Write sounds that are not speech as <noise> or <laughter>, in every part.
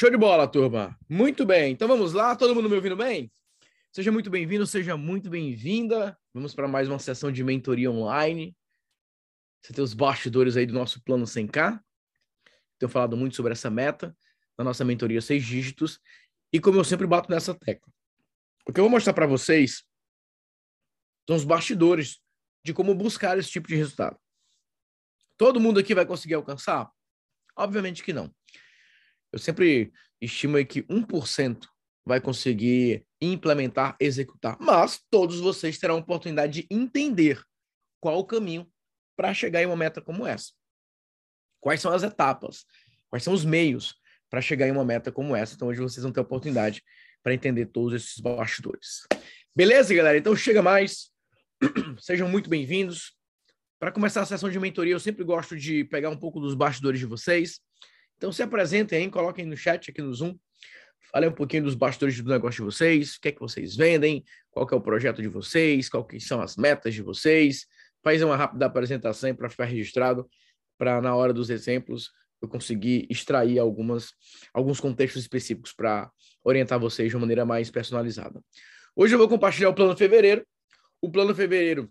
Show de bola, turma. Muito bem. Então vamos lá, todo mundo me ouvindo bem? Seja muito bem-vindo, seja muito bem-vinda. Vamos para mais uma sessão de mentoria online. Você tem os bastidores aí do nosso plano 100K. Tenho falado muito sobre essa meta na nossa mentoria seis dígitos. E como eu sempre bato nessa tecla. O que eu vou mostrar para vocês são os bastidores de como buscar esse tipo de resultado. Todo mundo aqui vai conseguir alcançar? Obviamente que não. Eu sempre estimo que 1% vai conseguir implementar, executar, mas todos vocês terão a oportunidade de entender qual o caminho para chegar em uma meta como essa. Quais são as etapas? Quais são os meios para chegar em uma meta como essa? Então, hoje vocês vão ter a oportunidade para entender todos esses bastidores. Beleza, galera? Então, chega mais. <clears throat> Sejam muito bem-vindos. Para começar a sessão de mentoria, eu sempre gosto de pegar um pouco dos bastidores de vocês. Então se apresentem aí, coloquem no chat aqui no Zoom. Falem um pouquinho dos bastidores do negócio de vocês, o que é que vocês vendem, qual é o projeto de vocês, quais são as metas de vocês. Faz uma rápida apresentação para ficar registrado, para na hora dos exemplos eu conseguir extrair algumas, alguns contextos específicos para orientar vocês de uma maneira mais personalizada. Hoje eu vou compartilhar o plano fevereiro. O plano fevereiro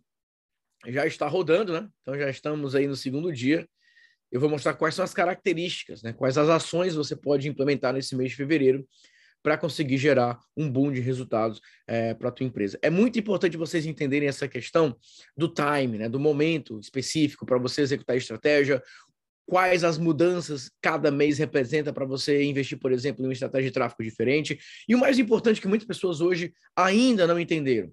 já está rodando, né? Então já estamos aí no segundo dia eu vou mostrar quais são as características, né? quais as ações você pode implementar nesse mês de fevereiro para conseguir gerar um boom de resultados é, para a tua empresa. É muito importante vocês entenderem essa questão do time, né? do momento específico para você executar a estratégia, quais as mudanças cada mês representa para você investir, por exemplo, em uma estratégia de tráfego diferente. E o mais importante que muitas pessoas hoje ainda não entenderam,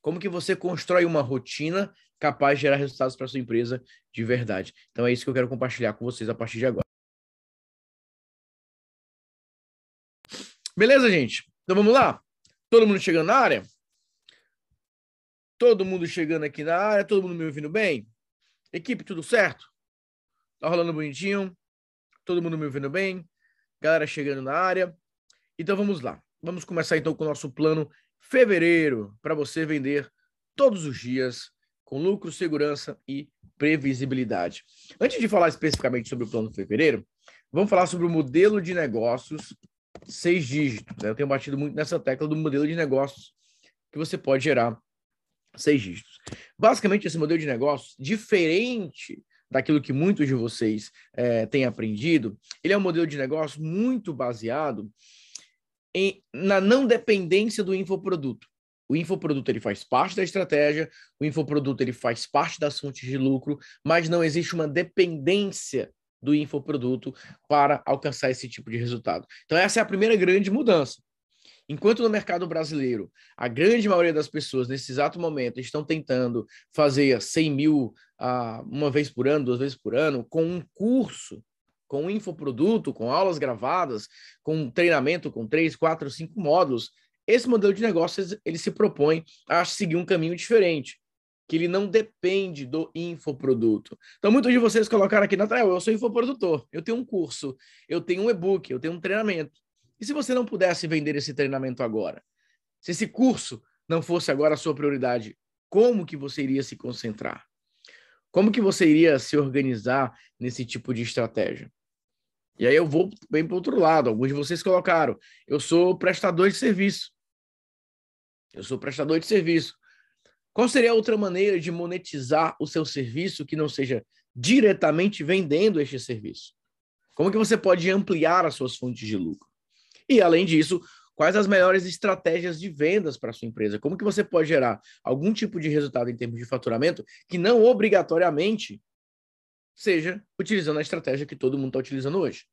como que você constrói uma rotina capaz de gerar resultados para sua empresa de verdade. Então é isso que eu quero compartilhar com vocês a partir de agora. Beleza, gente? Então vamos lá? Todo mundo chegando na área? Todo mundo chegando aqui na área? Todo mundo me ouvindo bem? Equipe, tudo certo? Tá rolando bonitinho? Todo mundo me ouvindo bem? Galera chegando na área? Então vamos lá. Vamos começar então com o nosso plano fevereiro para você vender todos os dias com lucro, segurança e previsibilidade. Antes de falar especificamente sobre o plano fevereiro, vamos falar sobre o modelo de negócios seis dígitos. Né? Eu tenho batido muito nessa tecla do modelo de negócios que você pode gerar seis dígitos. Basicamente, esse modelo de negócios, diferente daquilo que muitos de vocês é, têm aprendido, ele é um modelo de negócio muito baseado em, na não dependência do infoproduto. O infoproduto ele faz parte da estratégia, o infoproduto ele faz parte das fontes de lucro, mas não existe uma dependência do infoproduto para alcançar esse tipo de resultado. Então essa é a primeira grande mudança. Enquanto no mercado brasileiro, a grande maioria das pessoas, nesse exato momento, estão tentando fazer 100 mil uh, uma vez por ano, duas vezes por ano, com um curso, com um infoproduto, com aulas gravadas, com um treinamento com três, quatro, cinco módulos, esse modelo de negócios ele se propõe a seguir um caminho diferente, que ele não depende do infoproduto. Então, muitos de vocês colocaram aqui na tela, eu sou infoprodutor, eu tenho um curso, eu tenho um e-book, eu tenho um treinamento. E se você não pudesse vender esse treinamento agora? Se esse curso não fosse agora a sua prioridade, como que você iria se concentrar? Como que você iria se organizar nesse tipo de estratégia? E aí eu vou bem para o outro lado. Alguns de vocês colocaram, eu sou prestador de serviço. Eu sou prestador de serviço. Qual seria a outra maneira de monetizar o seu serviço que não seja diretamente vendendo este serviço? Como que você pode ampliar as suas fontes de lucro? E além disso, quais as melhores estratégias de vendas para sua empresa? Como que você pode gerar algum tipo de resultado em termos de faturamento que não obrigatoriamente seja utilizando a estratégia que todo mundo está utilizando hoje?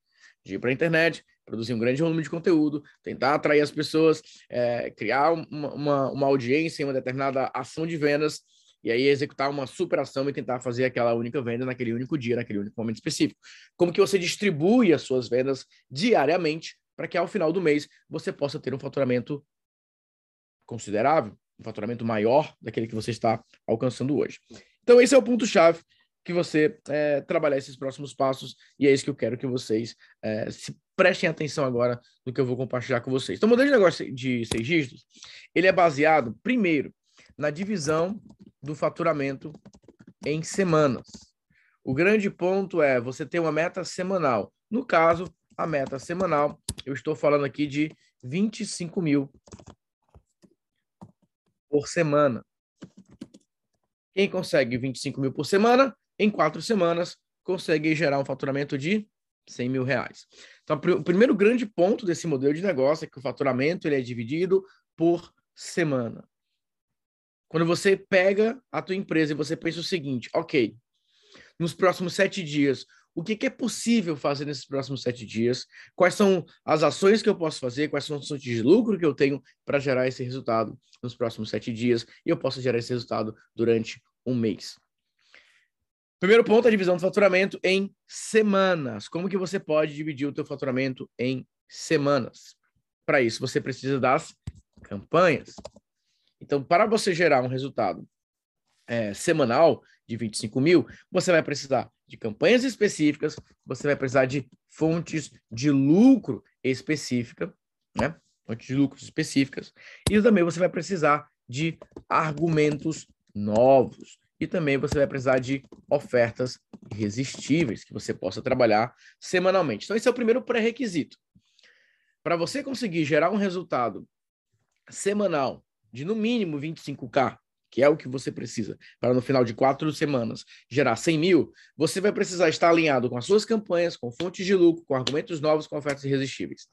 De ir para a internet, produzir um grande volume de conteúdo, tentar atrair as pessoas, é, criar uma, uma, uma, audiência em uma determinada ação de vendas, e aí executar uma super ação e tentar fazer aquela única venda naquele único dia, naquele único momento específico. Como que você distribui as suas vendas diariamente para que ao final do mês você possa ter um faturamento considerável, um faturamento maior daquele que você está alcançando hoje. Então esse é o ponto-chave que você é, trabalhar esses próximos passos, e é isso que eu quero que vocês é, se prestem atenção agora no que eu vou compartilhar com vocês. Então, o modelo de negócio de seis dígitos, ele é baseado, primeiro, na divisão do faturamento em semanas. O grande ponto é você ter uma meta semanal. No caso, a meta semanal, eu estou falando aqui de 25 mil por semana. Quem consegue 25 mil por semana, em quatro semanas, consegue gerar um faturamento de 100 mil reais. Então, o primeiro grande ponto desse modelo de negócio é que o faturamento ele é dividido por semana. Quando você pega a tua empresa e você pensa o seguinte, ok, nos próximos sete dias, o que, que, é possível fazer nesses próximos sete dias? Quais são as ações que eu posso fazer? Quais são as fontes de lucro que eu tenho para gerar esse resultado nos próximos sete dias? E eu posso gerar esse resultado durante um mês. Primeiro ponto, a divisão do faturamento em semanas. Como que você pode dividir o teu faturamento em semanas? Para isso, você precisa das campanhas. Então, para você gerar um resultado é, semanal de 25 mil, você vai precisar de campanhas específicas, você vai precisar de fontes de lucro específica, né? Fontes de lucro específicas. E também você vai precisar de argumentos novos. E também você vai precisar de ofertas irresistíveis que você possa trabalhar semanalmente. Então, esse é o primeiro pré-requisito. Para você conseguir gerar um resultado semanal de no mínimo 25K, que é o que você precisa para no final de quatro semanas gerar 100 mil, você vai precisar estar alinhado com as suas campanhas, com fontes de lucro, com argumentos novos, com ofertas irresistíveis.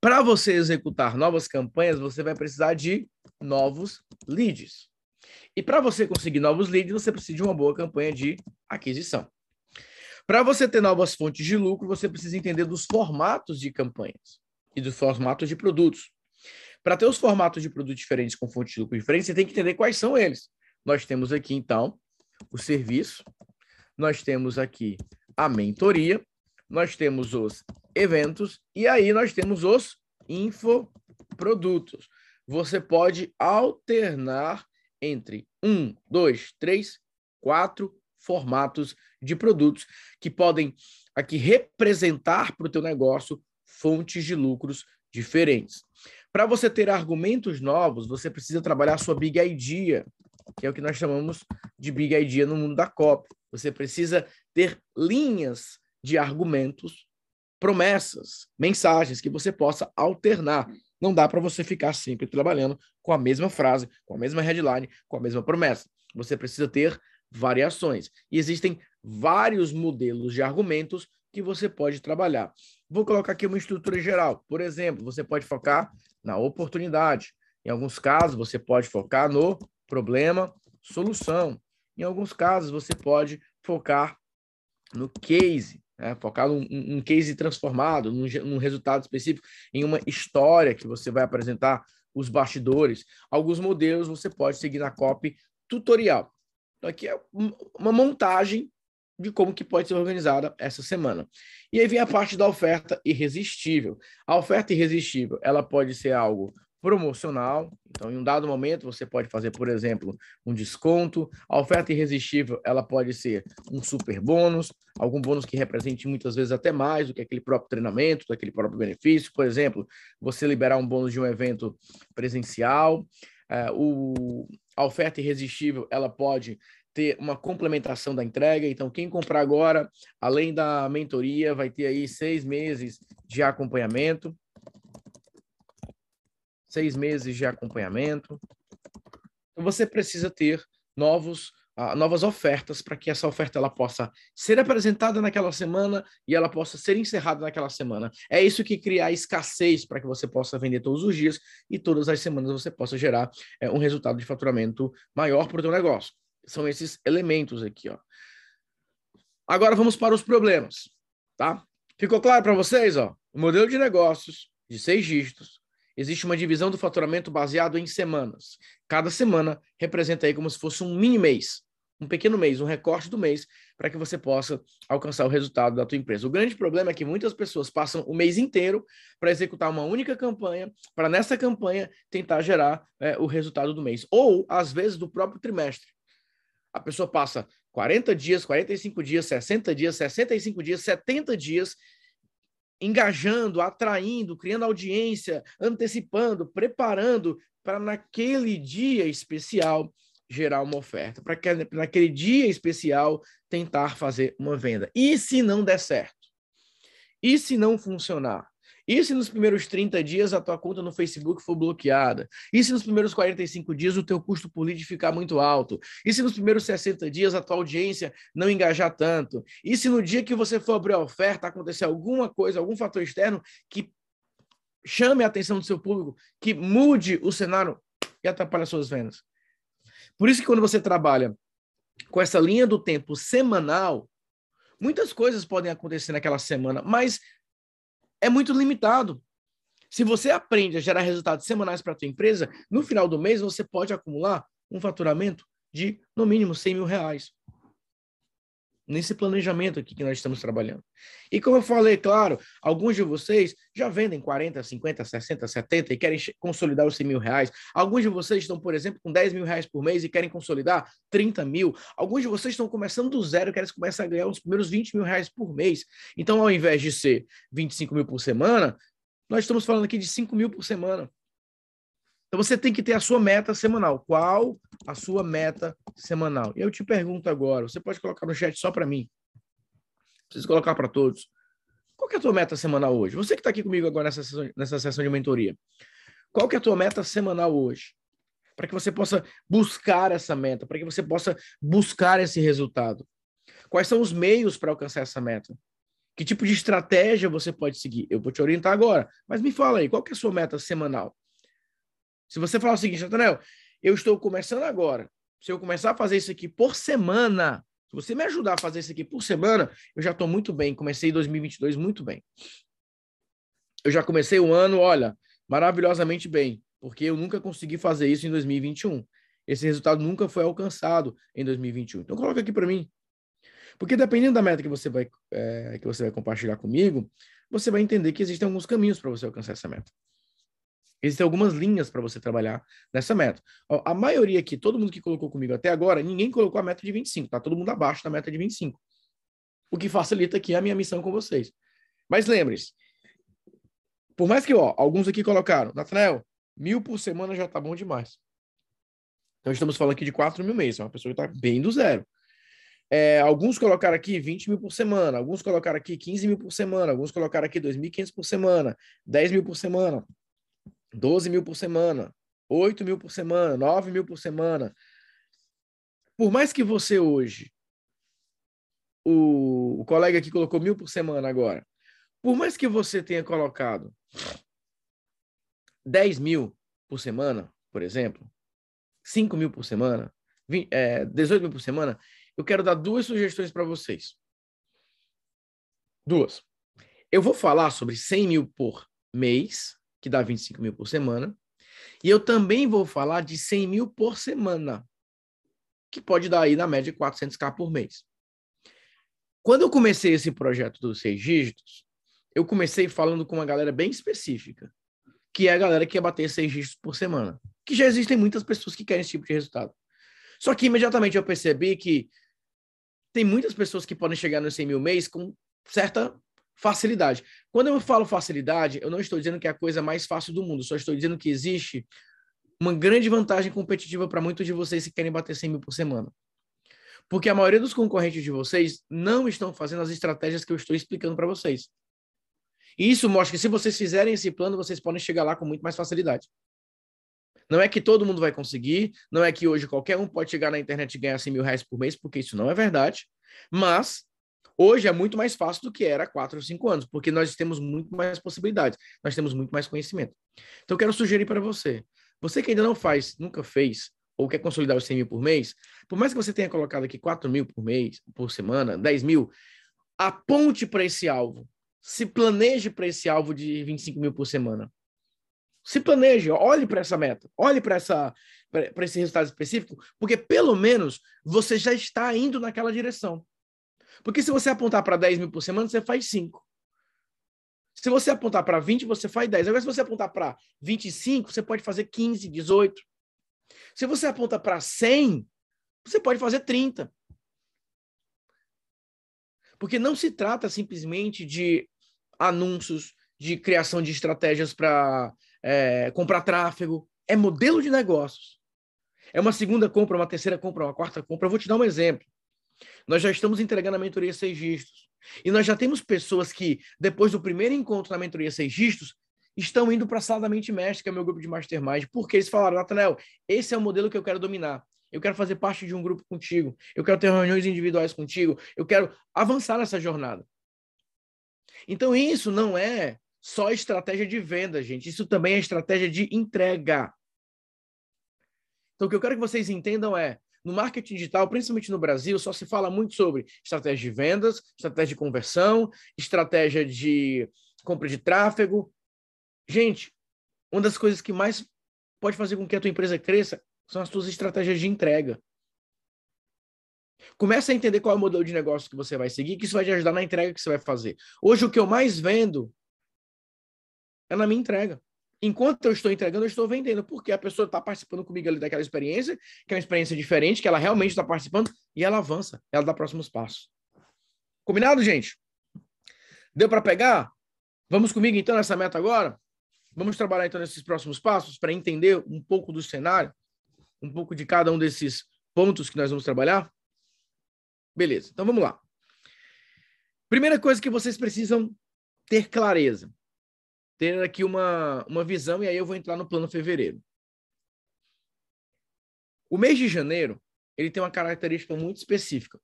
Para você executar novas campanhas, você vai precisar de novos leads. E para você conseguir novos leads, você precisa de uma boa campanha de aquisição. Para você ter novas fontes de lucro, você precisa entender dos formatos de campanhas e dos formatos de produtos. Para ter os formatos de produtos diferentes com fontes de lucro diferentes, você tem que entender quais são eles. Nós temos aqui, então, o serviço, nós temos aqui a mentoria, nós temos os eventos e aí nós temos os infoprodutos. Você pode alternar entre um, dois, três, quatro formatos de produtos que podem aqui representar para o teu negócio fontes de lucros diferentes. Para você ter argumentos novos, você precisa trabalhar sua big idea, que é o que nós chamamos de big idea no mundo da copy. Você precisa ter linhas de argumentos, promessas, mensagens que você possa alternar. Não dá para você ficar sempre trabalhando com a mesma frase, com a mesma headline, com a mesma promessa. Você precisa ter variações. E existem vários modelos de argumentos que você pode trabalhar. Vou colocar aqui uma estrutura geral. Por exemplo, você pode focar na oportunidade. Em alguns casos, você pode focar no problema, solução. Em alguns casos, você pode focar no case, né? focar num, case transformado, num, num resultado específico, em uma história que você vai apresentar os bastidores. Alguns modelos você pode seguir na copy tutorial. Então, aqui é uma montagem de como que pode ser organizada essa semana. E aí vem a parte da oferta irresistível. A oferta irresistível, ela pode ser algo promocional, então em um dado momento você pode fazer, por exemplo, um desconto. A oferta irresistível, ela pode ser um super bônus, algum bônus que represente muitas vezes até mais do que aquele próprio treinamento, daquele próprio benefício. Por exemplo, você liberar um bônus de um evento presencial. É, o, a oferta irresistível, ela pode ter uma complementação da entrega. Então, quem comprar agora, além da mentoria, vai ter aí seis meses de acompanhamento. Seis meses de acompanhamento. Então, você precisa ter novos, uh, novas ofertas para que essa oferta ela possa ser apresentada naquela semana e ela possa ser encerrada naquela semana. É isso que cria a escassez para que você possa vender todos os dias e todas as semanas você possa gerar é, um resultado de faturamento maior para o seu negócio. São esses elementos aqui, ó. Agora vamos para os problemas, tá? Ficou claro para vocês, ó? O modelo de negócios de seis dígitos. Existe uma divisão do faturamento baseado em semanas. Cada semana representa aí como se fosse um mini mês, um pequeno mês, um recorte do mês, para que você possa alcançar o resultado da tua empresa. O grande problema é que muitas pessoas passam o mês inteiro para executar uma única campanha, para nessa campanha tentar gerar é, o resultado do mês, ou às vezes do próprio trimestre. A pessoa passa 40 dias, 45 dias, 60 dias, 65 dias, 70 dias engajando, atraindo, criando audiência, antecipando, preparando para naquele dia especial gerar uma oferta, para que naquele dia especial tentar fazer uma venda. E se não der certo? E se não funcionar? E se nos primeiros 30 dias a tua conta no Facebook for bloqueada? E se nos primeiros 45 dias o teu custo por lead ficar muito alto? E se nos primeiros 60 dias a tua audiência não engajar tanto? E se no dia que você for abrir a oferta acontecer alguma coisa, algum fator externo que chame a atenção do seu público, que mude o cenário e atrapalhe as suas vendas? Por isso que quando você trabalha com essa linha do tempo semanal, muitas coisas podem acontecer naquela semana, mas é muito limitado. Se você aprende a gerar resultados semanais para a tua empresa, no final do mês você pode acumular um faturamento de, no mínimo, 100 mil reais. Nesse planejamento aqui que nós estamos trabalhando. E como eu falei, claro, alguns de vocês já vendem 40, 50, 60, 70 e querem consolidar os 100 mil reais. Alguns de vocês estão, por exemplo, com 10 mil reais por mês e querem consolidar 30 mil. Alguns de vocês estão começando do zero querem começar a ganhar os primeiros 20 mil reais por mês. Então, ao invés de ser 25 mil por semana, nós estamos falando aqui de 5 mil por semana. Então você tem que ter a sua meta semanal. Qual a sua meta semanal? Eu te pergunto agora, você pode colocar no chat só para mim. Preciso colocar para todos. Qual é a tua meta semanal hoje? Você que está aqui comigo agora nessa sessão, nessa sessão de mentoria. Qual é a tua meta semanal hoje? Para que você possa buscar essa meta, para que você possa buscar esse resultado. Quais são os meios para alcançar essa meta? Que tipo de estratégia você pode seguir? Eu vou te orientar agora, mas me fala aí, qual é a sua meta semanal? Se você falar o seguinte, Natanel, eu estou começando agora. Se eu começar a fazer isso aqui por semana, se você me ajudar a fazer isso aqui por semana, eu já estou muito bem. Comecei 2022 muito bem. Eu já comecei o ano, olha, maravilhosamente bem, porque eu nunca consegui fazer isso em 2021. Esse resultado nunca foi alcançado em 2021. Então coloca aqui para mim. Porque dependendo da meta que você vai é, que você vai compartilhar comigo, você vai entender que existem alguns caminhos para você alcançar essa meta. Existem algumas linhas para você trabalhar nessa meta. A maioria aqui, todo mundo que colocou comigo até agora, ninguém colocou a meta de 25, tá? Todo mundo abaixo da meta de 25. O que facilita aqui a minha missão com vocês. Mas lembre-se, por mais que, ó, alguns aqui colocaram, Nathanael, mil por semana já tá bom demais. Então estamos falando aqui de 4 mil meses, é uma pessoa que está bem do zero. É, alguns colocaram aqui 20 mil por semana, alguns colocaram aqui 15 mil por semana, alguns colocaram aqui 2.500 por semana, 10 mil por semana. 12 mil por semana, 8 mil por semana, 9 mil por semana. Por mais que você hoje, o, o colega aqui colocou mil por semana agora, por mais que você tenha colocado 10 mil por semana, por exemplo, 5 mil por semana, 20, é, 18 mil por semana, eu quero dar duas sugestões para vocês. Duas. Eu vou falar sobre 100 mil por mês, que dá 25 mil por semana. E eu também vou falar de 100 mil por semana, que pode dar aí na média 400k por mês. Quando eu comecei esse projeto dos seis dígitos, eu comecei falando com uma galera bem específica, que é a galera que quer bater seis dígitos por semana. Que já existem muitas pessoas que querem esse tipo de resultado. Só que imediatamente eu percebi que tem muitas pessoas que podem chegar nos 100 mil mês com certa facilidade. Quando eu falo facilidade, eu não estou dizendo que é a coisa mais fácil do mundo, só estou dizendo que existe uma grande vantagem competitiva para muitos de vocês que querem bater 100 mil por semana. Porque a maioria dos concorrentes de vocês não estão fazendo as estratégias que eu estou explicando para vocês. E isso mostra que se vocês fizerem esse plano, vocês podem chegar lá com muito mais facilidade. Não é que todo mundo vai conseguir, não é que hoje qualquer um pode chegar na internet e ganhar 100 mil reais por mês, porque isso não é verdade. Mas Hoje é muito mais fácil do que era há quatro ou cinco anos, porque nós temos muito mais possibilidades, nós temos muito mais conhecimento. Então, eu quero sugerir para você, você que ainda não faz, nunca fez, ou quer consolidar os 100 mil por mês, por mais que você tenha colocado aqui 4 mil por mês, por semana, 10 mil, aponte para esse alvo. Se planeje para esse alvo de 25 mil por semana. Se planeje, olhe para essa meta, olhe para essa para esse resultado específico, porque pelo menos você já está indo naquela direção. Porque se você apontar para 10 mil por semana, você faz 5. Se você apontar para 20, você faz 10. Agora, se você apontar para 25, você pode fazer 15, 18. Se você aponta para 100, você pode fazer 30. Porque não se trata simplesmente de anúncios, de criação de estratégias para é, comprar tráfego. É modelo de negócios. É uma segunda compra, uma terceira compra, uma quarta compra. Eu vou te dar um exemplo. Nós já estamos entregando a mentoria seis dígitos. E nós já temos pessoas que, depois do primeiro encontro na mentoria Seis Dígitos, estão indo para a sala da mente mestre, que é meu grupo de mastermind, porque eles falaram, Nathanael, esse é o modelo que eu quero dominar. Eu quero fazer parte de um grupo contigo. Eu quero ter reuniões individuais contigo. Eu quero avançar nessa jornada. Então, isso não é só estratégia de venda, gente. Isso também é estratégia de entrega. Então, o que eu quero que vocês entendam é: no marketing digital, principalmente no Brasil, só se fala muito sobre estratégia de vendas, estratégia de conversão, estratégia de compra de tráfego. Gente, uma das coisas que mais pode fazer com que a tua empresa cresça são as tuas estratégias de entrega. Começa a entender qual é o modelo de negócio que você vai seguir, que isso vai te ajudar na entrega que você vai fazer. Hoje, o que eu mais vendo é na minha entrega. Enquanto eu estou entregando, eu estou vendendo, porque a pessoa está participando comigo ali daquela experiência, que é uma experiência diferente, que ela realmente está participando, e ela avança, ela dá próximos passos. Combinado, gente? Deu para pegar? Vamos comigo então nessa meta agora? Vamos trabalhar então nesses próximos passos para entender um pouco do cenário? um pouco de cada um desses pontos que nós vamos trabalhar? Beleza, então vamos lá. Primeira coisa que vocês precisam ter clareza. Ter aqui uma, uma visão, e aí eu vou entrar no plano fevereiro. O mês de janeiro, ele tem uma característica muito específica,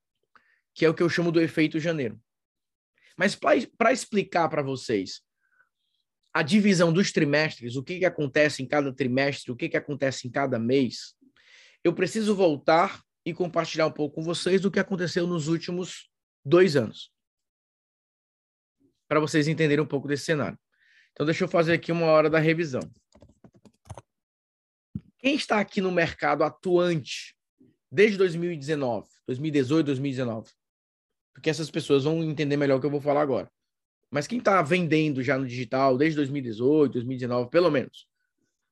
que é o que eu chamo do efeito janeiro. Mas para explicar para vocês a divisão dos trimestres, o que, que acontece em cada trimestre, o que, que acontece em cada mês, eu preciso voltar e compartilhar um pouco com vocês do que aconteceu nos últimos dois anos. Para vocês entenderem um pouco desse cenário. Então, deixa eu fazer aqui uma hora da revisão. Quem está aqui no mercado atuante desde 2019, 2018, 2019? Porque essas pessoas vão entender melhor o que eu vou falar agora. Mas quem está vendendo já no digital desde 2018, 2019, pelo menos?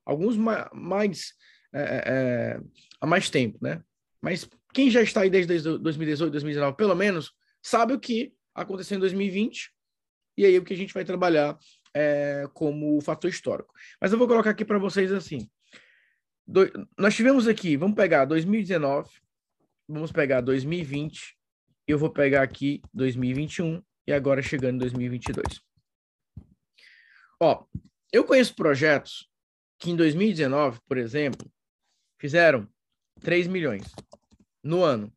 Alguns mais é, é, é, há mais tempo, né? Mas quem já está aí desde 2018, 2019, pelo menos, sabe o que aconteceu em 2020 e aí o que a gente vai trabalhar é, como fator histórico. Mas eu vou colocar aqui para vocês assim. Do, nós tivemos aqui, vamos pegar 2019, vamos pegar 2020, eu vou pegar aqui 2021 e agora chegando em 2022. Ó, eu conheço projetos que em 2019, por exemplo, fizeram 3 milhões no ano.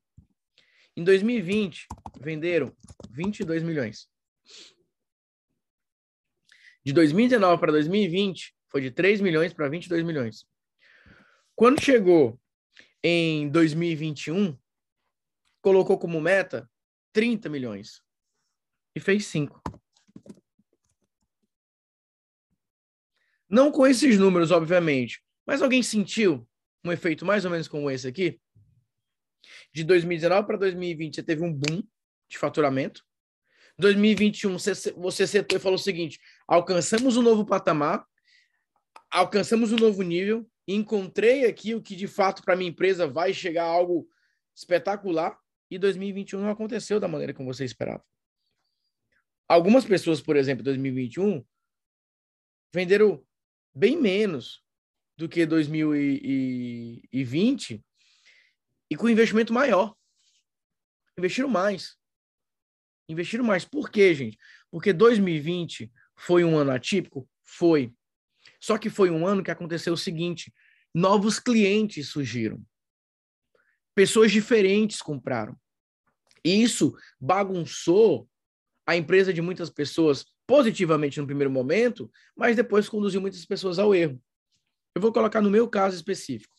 Em 2020, venderam 22 milhões. De 2019 para 2020, foi de 3 milhões para 22 milhões. Quando chegou em 2021, colocou como meta 30 milhões e fez 5. Não com esses números, obviamente, mas alguém sentiu um efeito mais ou menos como esse aqui. De 2019 para 2020, você teve um boom de faturamento. 2021, você, setou e falou o seguinte: alcançamos um novo patamar, alcançamos um novo nível, encontrei aqui o que de fato para minha empresa vai chegar a algo espetacular. E 2021 não aconteceu da maneira como você esperava. Algumas pessoas, por exemplo, em 2021, venderam bem menos do que 2020 e com investimento maior. Investiram mais. Investiram mais. Por quê, gente? Porque 2020 foi um ano atípico? Foi. Só que foi um ano que aconteceu o seguinte: novos clientes surgiram. Pessoas diferentes compraram. E isso bagunçou a empresa de muitas pessoas positivamente no primeiro momento, mas depois conduziu muitas pessoas ao erro. Eu vou colocar no meu caso específico.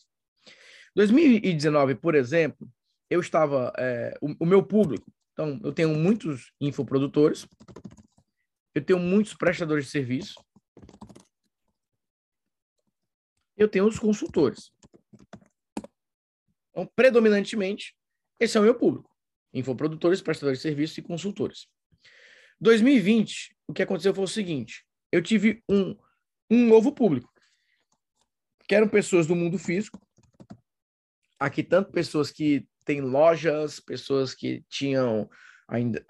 2019, por exemplo, eu estava. É, o, o meu público, então, eu tenho muitos infoprodutores, eu tenho muitos prestadores de serviço, eu tenho os consultores. Então, predominantemente, esse é o meu público: infoprodutores, prestadores de serviço e consultores. 2020, o que aconteceu foi o seguinte: eu tive um, um novo público que eram pessoas do mundo físico. Aqui, tanto pessoas que têm lojas, pessoas que tinham ainda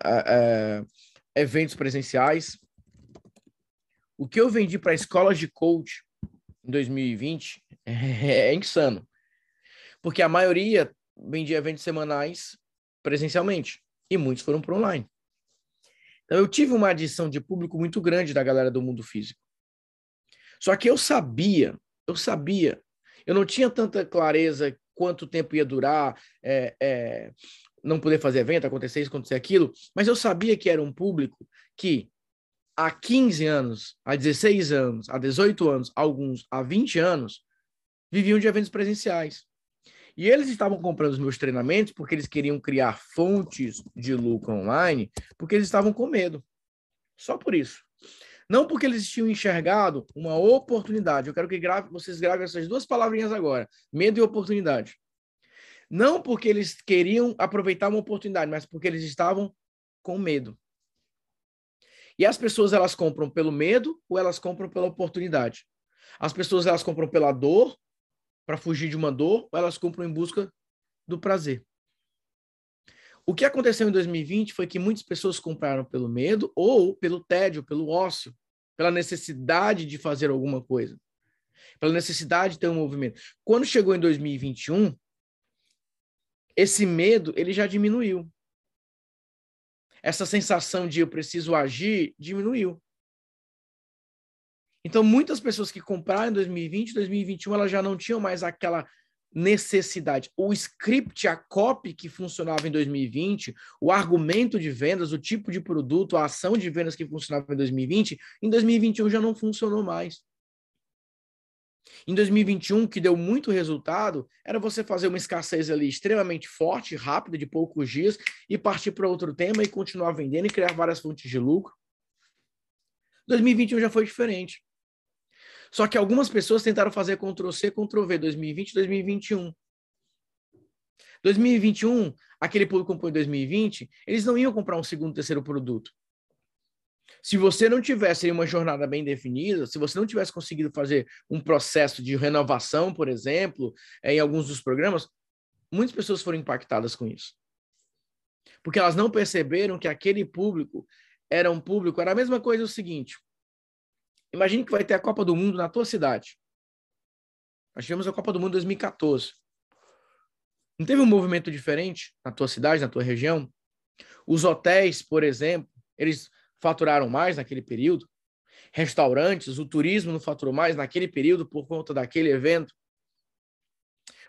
eventos presenciais. O que eu vendi para escolas de coach em 2020 <laughs> é, é insano. Porque a maioria vendia eventos semanais presencialmente e muitos foram para online. Então, eu tive uma adição de público muito grande da galera do mundo físico. Só que eu sabia, eu sabia, eu não tinha tanta clareza quanto tempo ia durar, é, é, não poder fazer evento, acontecer isso, acontecer aquilo, mas eu sabia que era um público que há 15 anos, há 16 anos, há 18 anos, alguns há 20 anos, viviam de eventos presenciais. E eles estavam comprando os meus treinamentos porque eles queriam criar fontes de lucro online, porque eles estavam com medo. Só por isso. Não porque eles tinham enxergado uma oportunidade. Eu quero que grave, vocês gravem essas duas palavrinhas agora: medo e oportunidade. Não porque eles queriam aproveitar uma oportunidade, mas porque eles estavam com medo. E as pessoas elas compram pelo medo ou elas compram pela oportunidade? As pessoas elas compram pela dor para fugir de uma dor ou elas compram em busca do prazer? O que aconteceu em 2020 foi que muitas pessoas compraram pelo medo ou pelo tédio, pelo ócio, pela necessidade de fazer alguma coisa, pela necessidade de ter um movimento. Quando chegou em 2021, esse medo ele já diminuiu essa sensação de eu preciso agir diminuiu. Então, muitas pessoas que compraram em 2020, 2021, elas já não tinham mais aquela necessidade. O script, a copy que funcionava em 2020, o argumento de vendas, o tipo de produto, a ação de vendas que funcionava em 2020, em 2021 já não funcionou mais. Em 2021, que deu muito resultado, era você fazer uma escassez ali extremamente forte, rápida, de poucos dias, e partir para outro tema e continuar vendendo e criar várias fontes de lucro. 2021 já foi diferente. Só que algumas pessoas tentaram fazer Ctrl-C, Ctrl-V 2020 2021. 2021, aquele público comprou em 2020, eles não iam comprar um segundo, terceiro produto. Se você não tivesse uma jornada bem definida, se você não tivesse conseguido fazer um processo de renovação, por exemplo, em alguns dos programas, muitas pessoas foram impactadas com isso. Porque elas não perceberam que aquele público era um público, era a mesma coisa o seguinte. Imagine que vai ter a Copa do Mundo na tua cidade. Nós tivemos a Copa do Mundo 2014. Não teve um movimento diferente na tua cidade, na tua região? Os hotéis, por exemplo, eles faturaram mais naquele período, restaurantes, o turismo não faturou mais naquele período por conta daquele evento.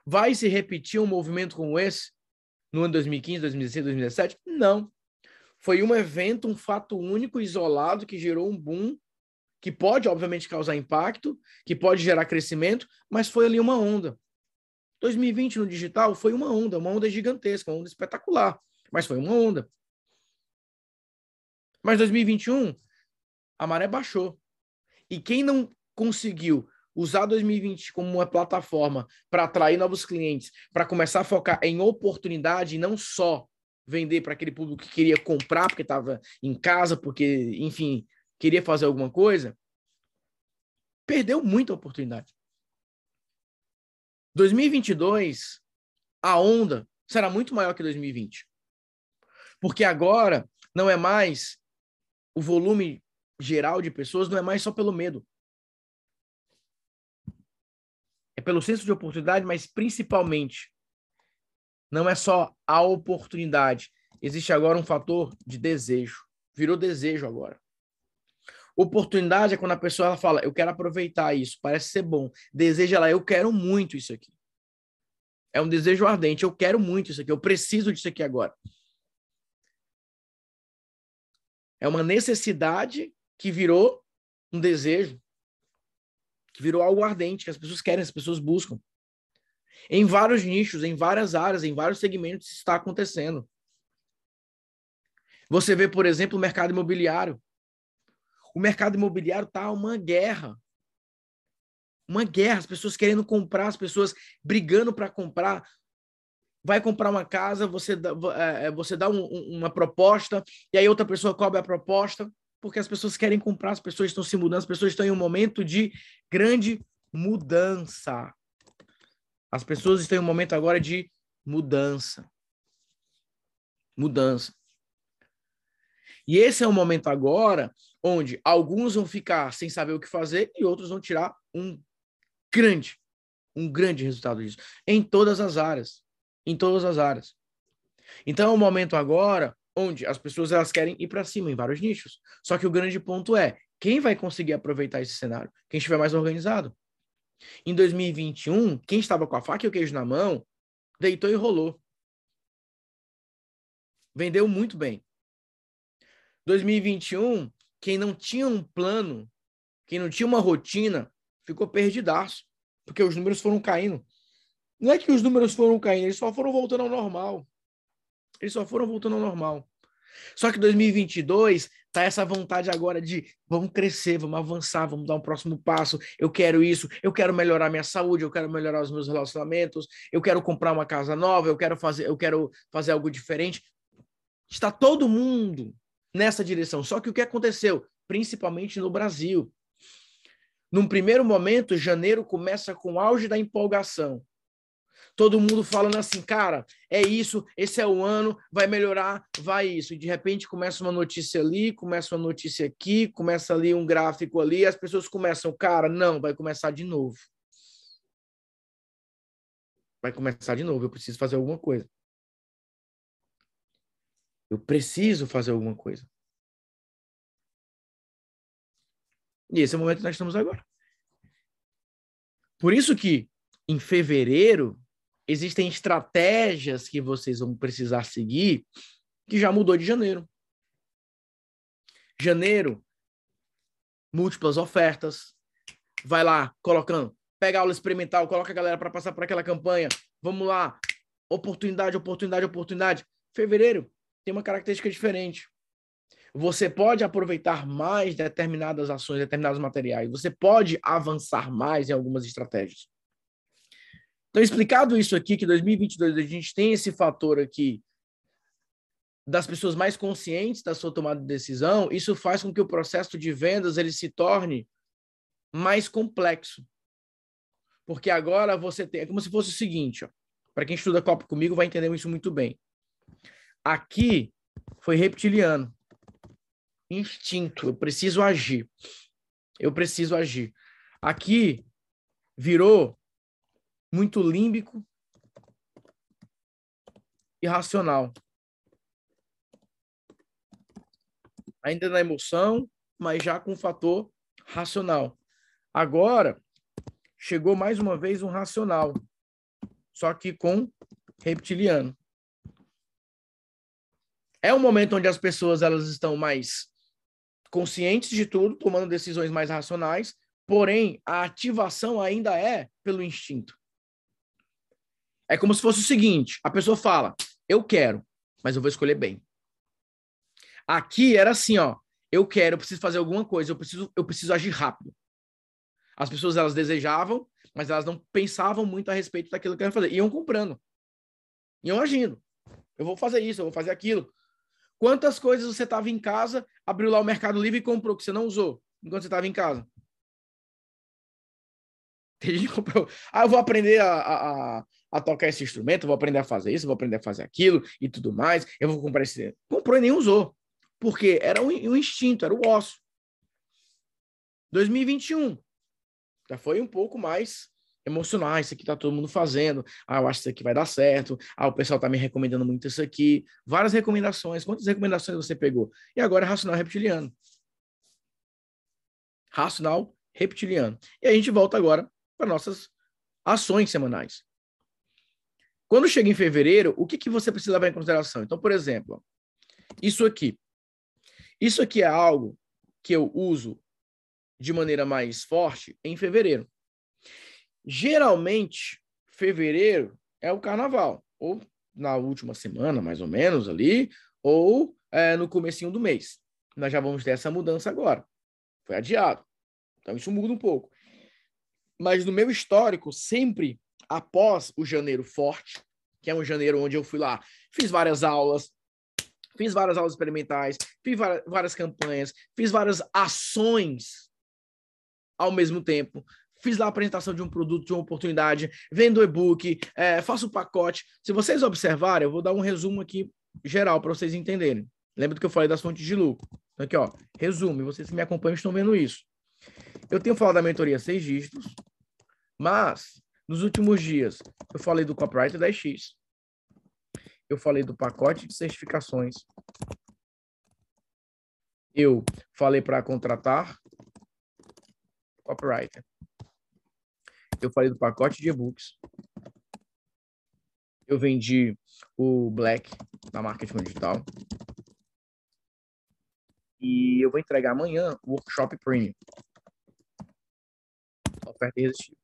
Vai se repetir um movimento como esse no ano 2015, 2016, 2017? Não. Foi um evento, um fato único, isolado, que gerou um boom, que pode, obviamente, causar impacto, que pode gerar crescimento, mas foi ali uma onda. 2020 no digital foi uma onda, uma onda gigantesca, uma onda espetacular, mas foi uma onda. Mas 2021, a maré baixou. E quem não conseguiu usar 2020 como uma plataforma para atrair novos clientes, para começar a focar em oportunidade e não só vender para aquele público que queria comprar porque estava em casa, porque, enfim, queria fazer alguma coisa, perdeu muita oportunidade. 2022, a onda será muito maior que 2020. Porque agora não é mais o volume geral de pessoas não é mais só pelo medo. É pelo senso de oportunidade, mas principalmente não é só a oportunidade. Existe agora um fator de desejo. Virou desejo agora. Oportunidade é quando a pessoa ela fala, eu quero aproveitar isso, parece ser bom. Desejo ela, eu quero muito isso aqui. É um desejo ardente, eu quero muito isso aqui, eu preciso disso aqui agora. É uma necessidade que virou um desejo, que virou algo ardente, que as pessoas querem, as pessoas buscam. Em vários nichos, em várias áreas, em vários segmentos, isso está acontecendo. Você vê, por exemplo, o mercado imobiliário. O mercado imobiliário está uma guerra. Uma guerra, as pessoas querendo comprar, as pessoas brigando para comprar vai comprar uma casa, você dá, é, é, você dá um, uma proposta, e aí outra pessoa cobra a proposta, porque as pessoas querem comprar, as pessoas estão se mudando, as pessoas estão em um momento de grande mudança. As pessoas estão em um momento agora de mudança. Mudança. E esse é o momento agora onde alguns vão ficar sem saber o que fazer e outros vão tirar um grande, um grande resultado disso, em todas as áreas em todas as áreas. Então é o momento agora onde as pessoas elas querem ir para cima em vários nichos. Só que o grande ponto é, quem vai conseguir aproveitar esse cenário? Quem estiver mais organizado. Em 2021, quem estava com a faca e o queijo na mão, deitou e rolou. Vendeu muito bem. 2021, quem não tinha um plano, quem não tinha uma rotina, ficou perdidaço, porque os números foram caindo. Não é que os números foram caindo, eles só foram voltando ao normal. Eles só foram voltando ao normal. Só que 2022 tá essa vontade agora de vamos crescer, vamos avançar, vamos dar um próximo passo. Eu quero isso, eu quero melhorar minha saúde, eu quero melhorar os meus relacionamentos, eu quero comprar uma casa nova, eu quero fazer, eu quero fazer algo diferente. Está todo mundo nessa direção. Só que o que aconteceu, principalmente no Brasil, num primeiro momento, janeiro começa com o auge da empolgação todo mundo falando assim, cara, é isso, esse é o ano, vai melhorar, vai isso. E de repente começa uma notícia ali, começa uma notícia aqui, começa ali um gráfico ali, as pessoas começam, cara, não, vai começar de novo. Vai começar de novo, eu preciso fazer alguma coisa. Eu preciso fazer alguma coisa. E esse é o momento que nós estamos agora. Por isso que em fevereiro existem estratégias que vocês vão precisar seguir que já mudou de janeiro. Janeiro, múltiplas ofertas. Vai lá, colocando, pega aula experimental, coloca a galera para passar por aquela campanha. Vamos lá, oportunidade, oportunidade, oportunidade. Fevereiro tem uma característica diferente. Você pode aproveitar mais determinadas ações, determinados materiais. Você pode avançar mais em algumas estratégias. Então, explicado isso aqui, que 2022 a gente tem esse fator aqui das pessoas mais conscientes da sua tomada de decisão, isso faz com que o processo de vendas ele se torne mais complexo. Porque agora você tem, é como se fosse o seguinte, para quem estuda copo comigo vai entender isso muito bem. Aqui foi reptiliano. Instinto, eu preciso agir. Eu preciso agir. Aqui virou muito límbico e racional. Ainda na emoção, mas já com o fator racional. Agora, chegou mais uma vez um racional, só que com reptiliano. É um momento onde as pessoas elas estão mais conscientes de tudo, tomando decisões mais racionais, porém a ativação ainda é pelo instinto. É como se fosse o seguinte: a pessoa fala, eu quero, mas eu vou escolher bem. Aqui era assim, ó, eu quero, eu preciso fazer alguma coisa, eu preciso, eu preciso agir rápido. As pessoas elas desejavam, mas elas não pensavam muito a respeito daquilo que iam fazer. Iam comprando. Iam agindo. Eu vou fazer isso, eu vou fazer aquilo. Quantas coisas você estava em casa, abriu lá o Mercado Livre e comprou que você não usou enquanto você estava em casa? Tem gente que comprou. Ah, eu vou aprender a, a, a tocar esse instrumento, vou aprender a fazer isso, vou aprender a fazer aquilo e tudo mais. Eu vou comprar esse. Comprou e nem usou. Porque era um, um instinto, era o osso. 2021 já foi um pouco mais emocional. Ah, isso aqui tá todo mundo fazendo. Ah, eu acho que isso aqui vai dar certo. Ah, o pessoal tá me recomendando muito isso aqui. Várias recomendações. Quantas recomendações você pegou? E agora é racional reptiliano. Racional reptiliano. E a gente volta agora para nossas ações semanais. Quando chega em fevereiro, o que, que você precisa levar em consideração? Então, por exemplo, isso aqui. Isso aqui é algo que eu uso de maneira mais forte em fevereiro. Geralmente, fevereiro é o carnaval, ou na última semana, mais ou menos, ali, ou é, no comecinho do mês. Nós já vamos ter essa mudança agora. Foi adiado. Então, isso muda um pouco. Mas no meu histórico, sempre após o janeiro forte, que é um janeiro onde eu fui lá, fiz várias aulas, fiz várias aulas experimentais, fiz várias campanhas, fiz várias ações ao mesmo tempo. Fiz lá a apresentação de um produto, de uma oportunidade, vendo e-book, é, faço o pacote. Se vocês observarem, eu vou dar um resumo aqui geral para vocês entenderem. Lembra do que eu falei das fontes de lucro? Então, aqui, ó, resumo. Vocês que me acompanham estão vendo isso. Eu tenho falado da mentoria seis dígitos, mas nos últimos dias, eu falei do copyright 10x. eu falei do pacote de certificações. Eu falei para contratar copywriter. Eu falei do pacote de e-books. Eu vendi o Black da Marketing Digital. E eu vou entregar amanhã o Workshop Premium. Oferta irresistível.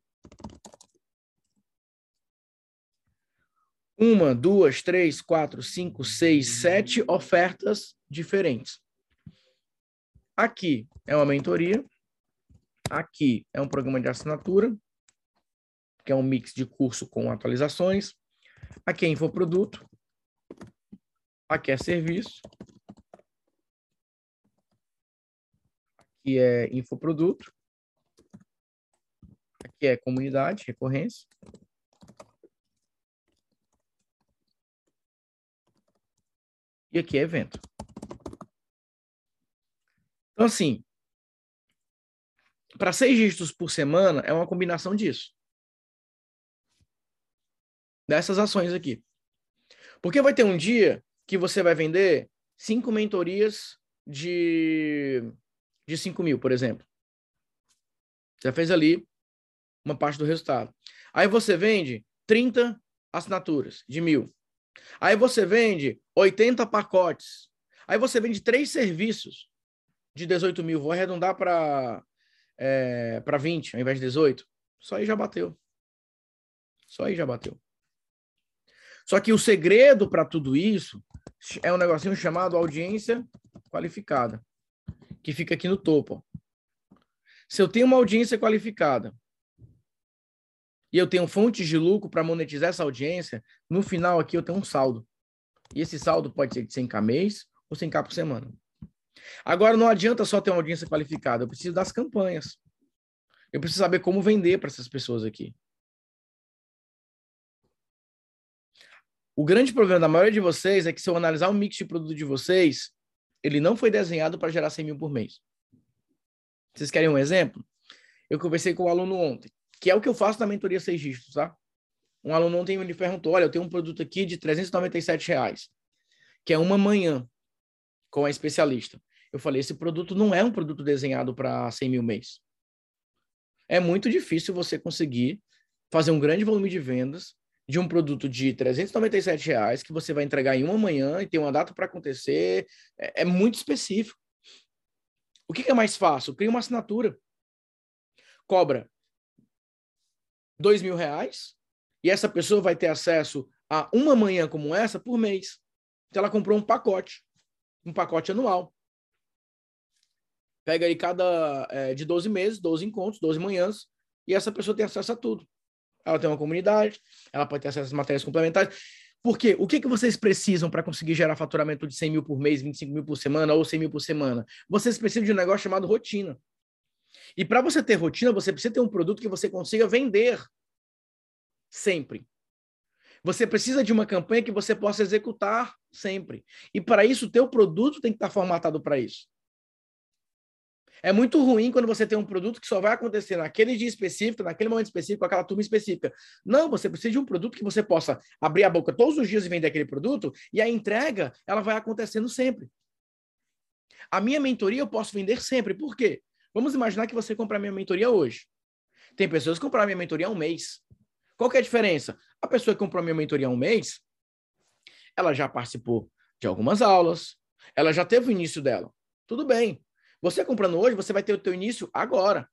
Uma, duas, três, quatro, cinco, seis, sete ofertas diferentes. Aqui é uma mentoria. Aqui é um programa de assinatura, que é um mix de curso com atualizações. Aqui é infoproduto. Aqui é serviço. Aqui é infoproduto. Aqui é comunidade, recorrência. E aqui é evento. Então, assim, para seis dígitos por semana é uma combinação disso. Dessas ações aqui. Porque vai ter um dia que você vai vender cinco mentorias de, de 5 mil, por exemplo. Você fez ali uma parte do resultado. Aí você vende 30 assinaturas de mil. Aí você vende 80 pacotes. Aí você vende três serviços de 18 mil. Vou arredondar para é, para 20 ao invés de 18. Só aí já bateu. Só aí já bateu. Só que o segredo para tudo isso é um negocinho chamado audiência qualificada, que fica aqui no topo. Se eu tenho uma audiência qualificada e eu tenho fontes de lucro para monetizar essa audiência, no final aqui eu tenho um saldo. E esse saldo pode ser de 100k mês ou 100k por semana. Agora não adianta só ter uma audiência qualificada, eu preciso das campanhas. Eu preciso saber como vender para essas pessoas aqui. O grande problema da maioria de vocês é que se eu analisar o mix de produto de vocês, ele não foi desenhado para gerar 100 mil por mês. Vocês querem um exemplo? Eu conversei com um aluno ontem que é o que eu faço na mentoria seis dígitos, tá? Um aluno ontem me perguntou, olha, eu tenho um produto aqui de 397 reais, que é uma manhã com a especialista. Eu falei, esse produto não é um produto desenhado para 100 mil mês. É muito difícil você conseguir fazer um grande volume de vendas de um produto de 397 reais que você vai entregar em uma manhã e tem uma data para acontecer. É, é, muito específico. O que, que é mais fácil? Cria uma assinatura. Cobra dois mil reais e essa pessoa vai ter acesso a uma manhã como essa por mês. Então ela comprou um pacote, um pacote anual. Pega aí cada é, de 12 meses, 12 encontros, 12 manhãs, e essa pessoa tem acesso a tudo. Ela tem uma comunidade, ela pode ter acesso às matérias complementares. Por quê? O que, que vocês precisam para conseguir gerar faturamento de 100 mil por mês, 25 mil por semana ou 100 mil por semana? Vocês precisam de um negócio chamado rotina. E para você ter rotina, você precisa ter um produto que você consiga vender sempre. Você precisa de uma campanha que você possa executar sempre. E para isso, o teu produto tem que estar formatado para isso. É muito ruim quando você tem um produto que só vai acontecer naquele dia específico, naquele momento específico, com aquela turma específica. Não, você precisa de um produto que você possa abrir a boca todos os dias e vender aquele produto, e a entrega, ela vai acontecendo sempre. A minha mentoria eu posso vender sempre. Por quê? Vamos imaginar que você comprar minha mentoria hoje. Tem pessoas que compraram minha mentoria há um mês. Qual que é a diferença? A pessoa que comprou minha mentoria há um mês, ela já participou de algumas aulas, ela já teve o início dela. Tudo bem. Você comprando hoje, você vai ter o teu início agora.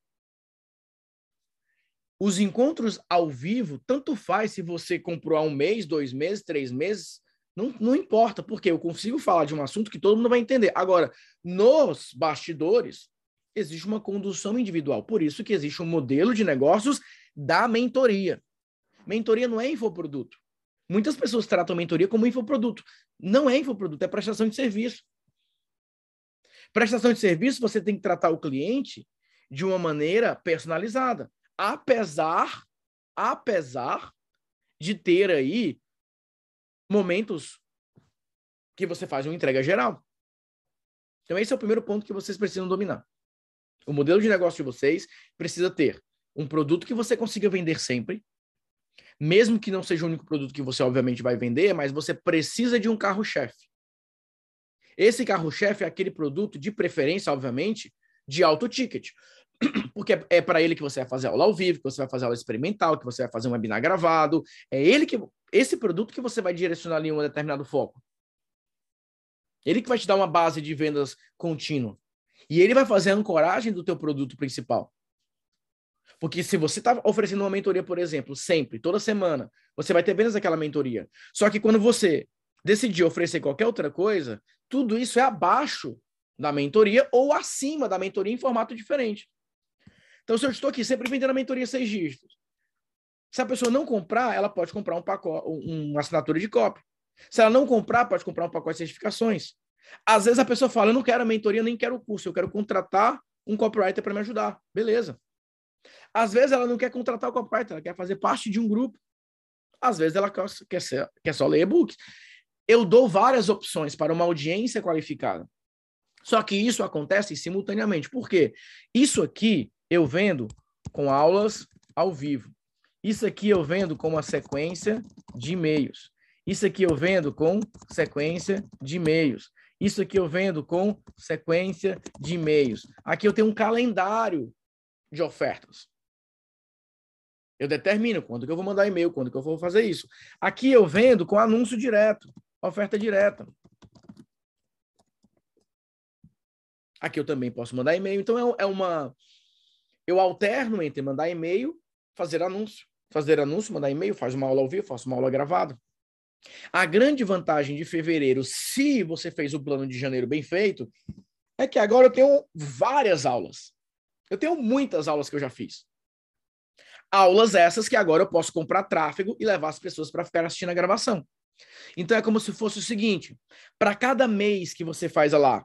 Os encontros ao vivo, tanto faz se você comprou há um mês, dois meses, três meses, não, não importa, porque eu consigo falar de um assunto que todo mundo vai entender. Agora, nos bastidores, existe uma condução individual. Por isso que existe um modelo de negócios da mentoria. Mentoria não é infoproduto. Muitas pessoas tratam mentoria como infoproduto. Não é infoproduto, é prestação de serviço. Prestação de serviço, você tem que tratar o cliente de uma maneira personalizada. Apesar, apesar de ter aí momentos que você faz uma entrega geral. Então, esse é o primeiro ponto que vocês precisam dominar. O modelo de negócio de vocês precisa ter um produto que você consiga vender sempre, Mesmo que não seja o único produto que você, obviamente, vai vender, mas você precisa de um carro-chefe. Esse carro-chefe é aquele produto, de preferência, obviamente, de alto ticket. <clears throat> Porque é para ele que você vai fazer aula ao vivo, que você vai fazer aula experimental, que você vai fazer um webinar gravado. É ele que esse produto que você vai direcionar ali um determinado foco. Ele que vai te dar uma base de vendas contínua. E ele vai fazer a ancoragem do teu produto principal. Porque se você está oferecendo uma mentoria, por exemplo, sempre, toda semana, você vai ter vendas daquela mentoria. Só que quando você decidir oferecer qualquer outra coisa, tudo isso é abaixo da mentoria ou acima da mentoria em formato diferente. Então, se eu estou aqui sempre vendendo a mentoria seis dígitos, se a pessoa não comprar, ela pode comprar um pacote, uma assinatura de cópia. Se ela não comprar, pode comprar um pacote de certificações. Às vezes a pessoa fala: eu não quero a mentoria, nem quero o curso, eu quero contratar um copywriter para me ajudar. Beleza. Às vezes ela não quer contratar o copywriter, ela quer fazer parte de um grupo. Às vezes ela quer, quer, ser, quer só ler e-book. Eu dou várias opções para uma audiência qualificada. Só que isso acontece simultaneamente. Por quê? Isso aqui eu vendo com aulas ao vivo. Isso aqui eu vendo com uma sequência de e-mails. Isso aqui eu vendo com sequência de e-mails. Isso aqui eu vendo com sequência de e-mails. Aqui eu tenho um calendário de ofertas. Eu determino quando que eu vou mandar e-mail, quando que eu vou fazer isso. Aqui eu vendo com anúncio direto, oferta direta. Aqui eu também posso mandar e-mail. Então é, é uma. Eu alterno entre mandar e-mail, fazer anúncio. Fazer anúncio, mandar e-mail, faz uma aula ao vivo, faço uma aula gravada. A grande vantagem de fevereiro, se você fez o plano de janeiro bem feito, é que agora eu tenho várias aulas. Eu tenho muitas aulas que eu já fiz. Aulas essas que agora eu posso comprar tráfego e levar as pessoas para ficar assistindo a gravação. Então é como se fosse o seguinte: para cada mês que você faz lá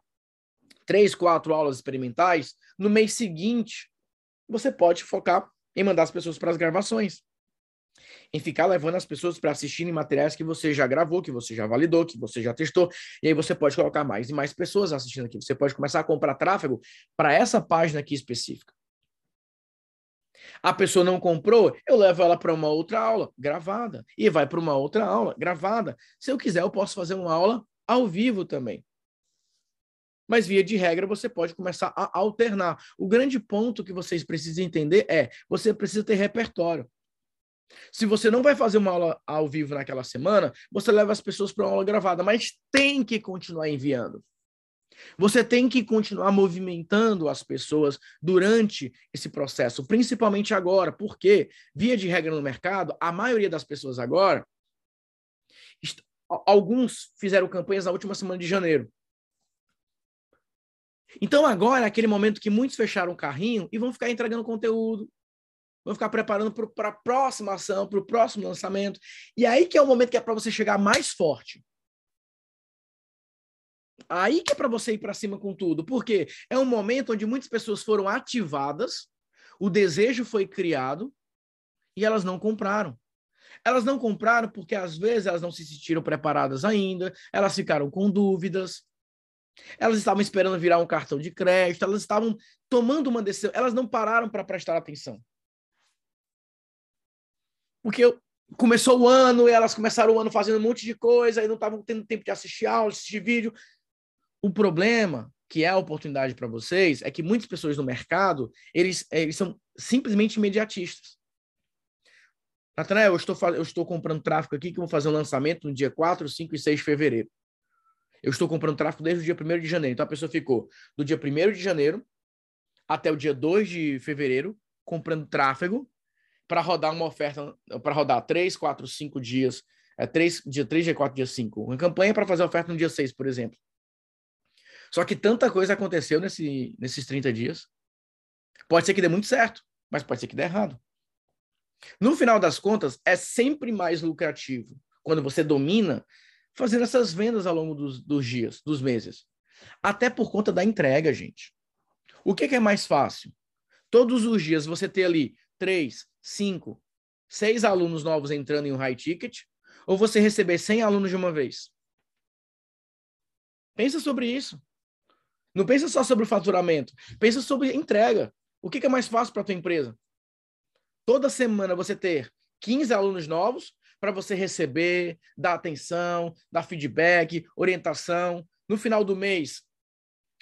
três, quatro aulas experimentais, no mês seguinte você pode focar em mandar as pessoas para as gravações. Em ficar levando as pessoas para assistirem materiais que você já gravou, que você já validou, que você já testou. E aí você pode colocar mais e mais pessoas assistindo aqui. Você pode começar a comprar tráfego para essa página aqui específica. A pessoa não comprou, eu levo ela para uma outra aula gravada e vai para uma outra aula gravada. Se eu quiser, eu posso fazer uma aula ao vivo também. Mas, via de regra, você pode começar a alternar. O grande ponto que vocês precisam entender é: você precisa ter repertório. Se você não vai fazer uma aula ao vivo naquela semana, você leva as pessoas para uma aula gravada, mas tem que continuar enviando. Você tem que continuar movimentando as pessoas durante esse processo, principalmente agora, porque, via de regra no mercado, a maioria das pessoas agora, alguns fizeram campanhas na última semana de janeiro. Então agora é aquele momento que muitos fecharam o carrinho e vão ficar entregando conteúdo, vão ficar preparando para a próxima ação, para o próximo lançamento. E aí que é o momento que é para você chegar mais forte. Aí que é para você ir para cima com tudo, porque é um momento onde muitas pessoas foram ativadas, o desejo foi criado e elas não compraram. Elas não compraram porque às vezes elas não se sentiram preparadas ainda, elas ficaram com dúvidas, elas estavam esperando virar um cartão de crédito, elas estavam tomando uma decisão, elas não pararam para prestar atenção. Porque começou o ano e elas começaram o ano fazendo um monte de coisa e não estavam tendo tempo de assistir aula, assistir vídeo. O problema, que é a oportunidade para vocês, é que muitas pessoas no mercado, eles, eles são simplesmente imediatistas. Natanael, eu estou, eu estou comprando tráfego aqui que eu vou fazer um lançamento no dia 4, 5 e 6 de fevereiro. Eu estou comprando tráfego desde o dia 1 de janeiro. Então a pessoa ficou do dia 1 de janeiro até o dia 2 de fevereiro comprando tráfego para rodar uma oferta, para rodar 3, 4, 5 dias, é 3, dia 3, dia 4, dia 5. Uma campanha para fazer oferta no dia 6, por exemplo. Só que tanta coisa aconteceu nesse, nesses 30 dias. Pode ser que dê muito certo, mas pode ser que dê errado. No final das contas, é sempre mais lucrativo quando você domina fazer essas vendas ao longo dos, dos dias, dos meses. Até por conta da entrega, gente. O que, que é mais fácil? Todos os dias você ter ali três, cinco, seis alunos novos entrando em um high ticket, ou você receber 100 alunos de uma vez? Pensa sobre isso. Não pensa só sobre o faturamento, pensa sobre entrega. O que, é mais fácil para a tua empresa? Toda semana você ter 15 alunos novos para você receber, dar atenção, dar feedback, orientação. No final do mês,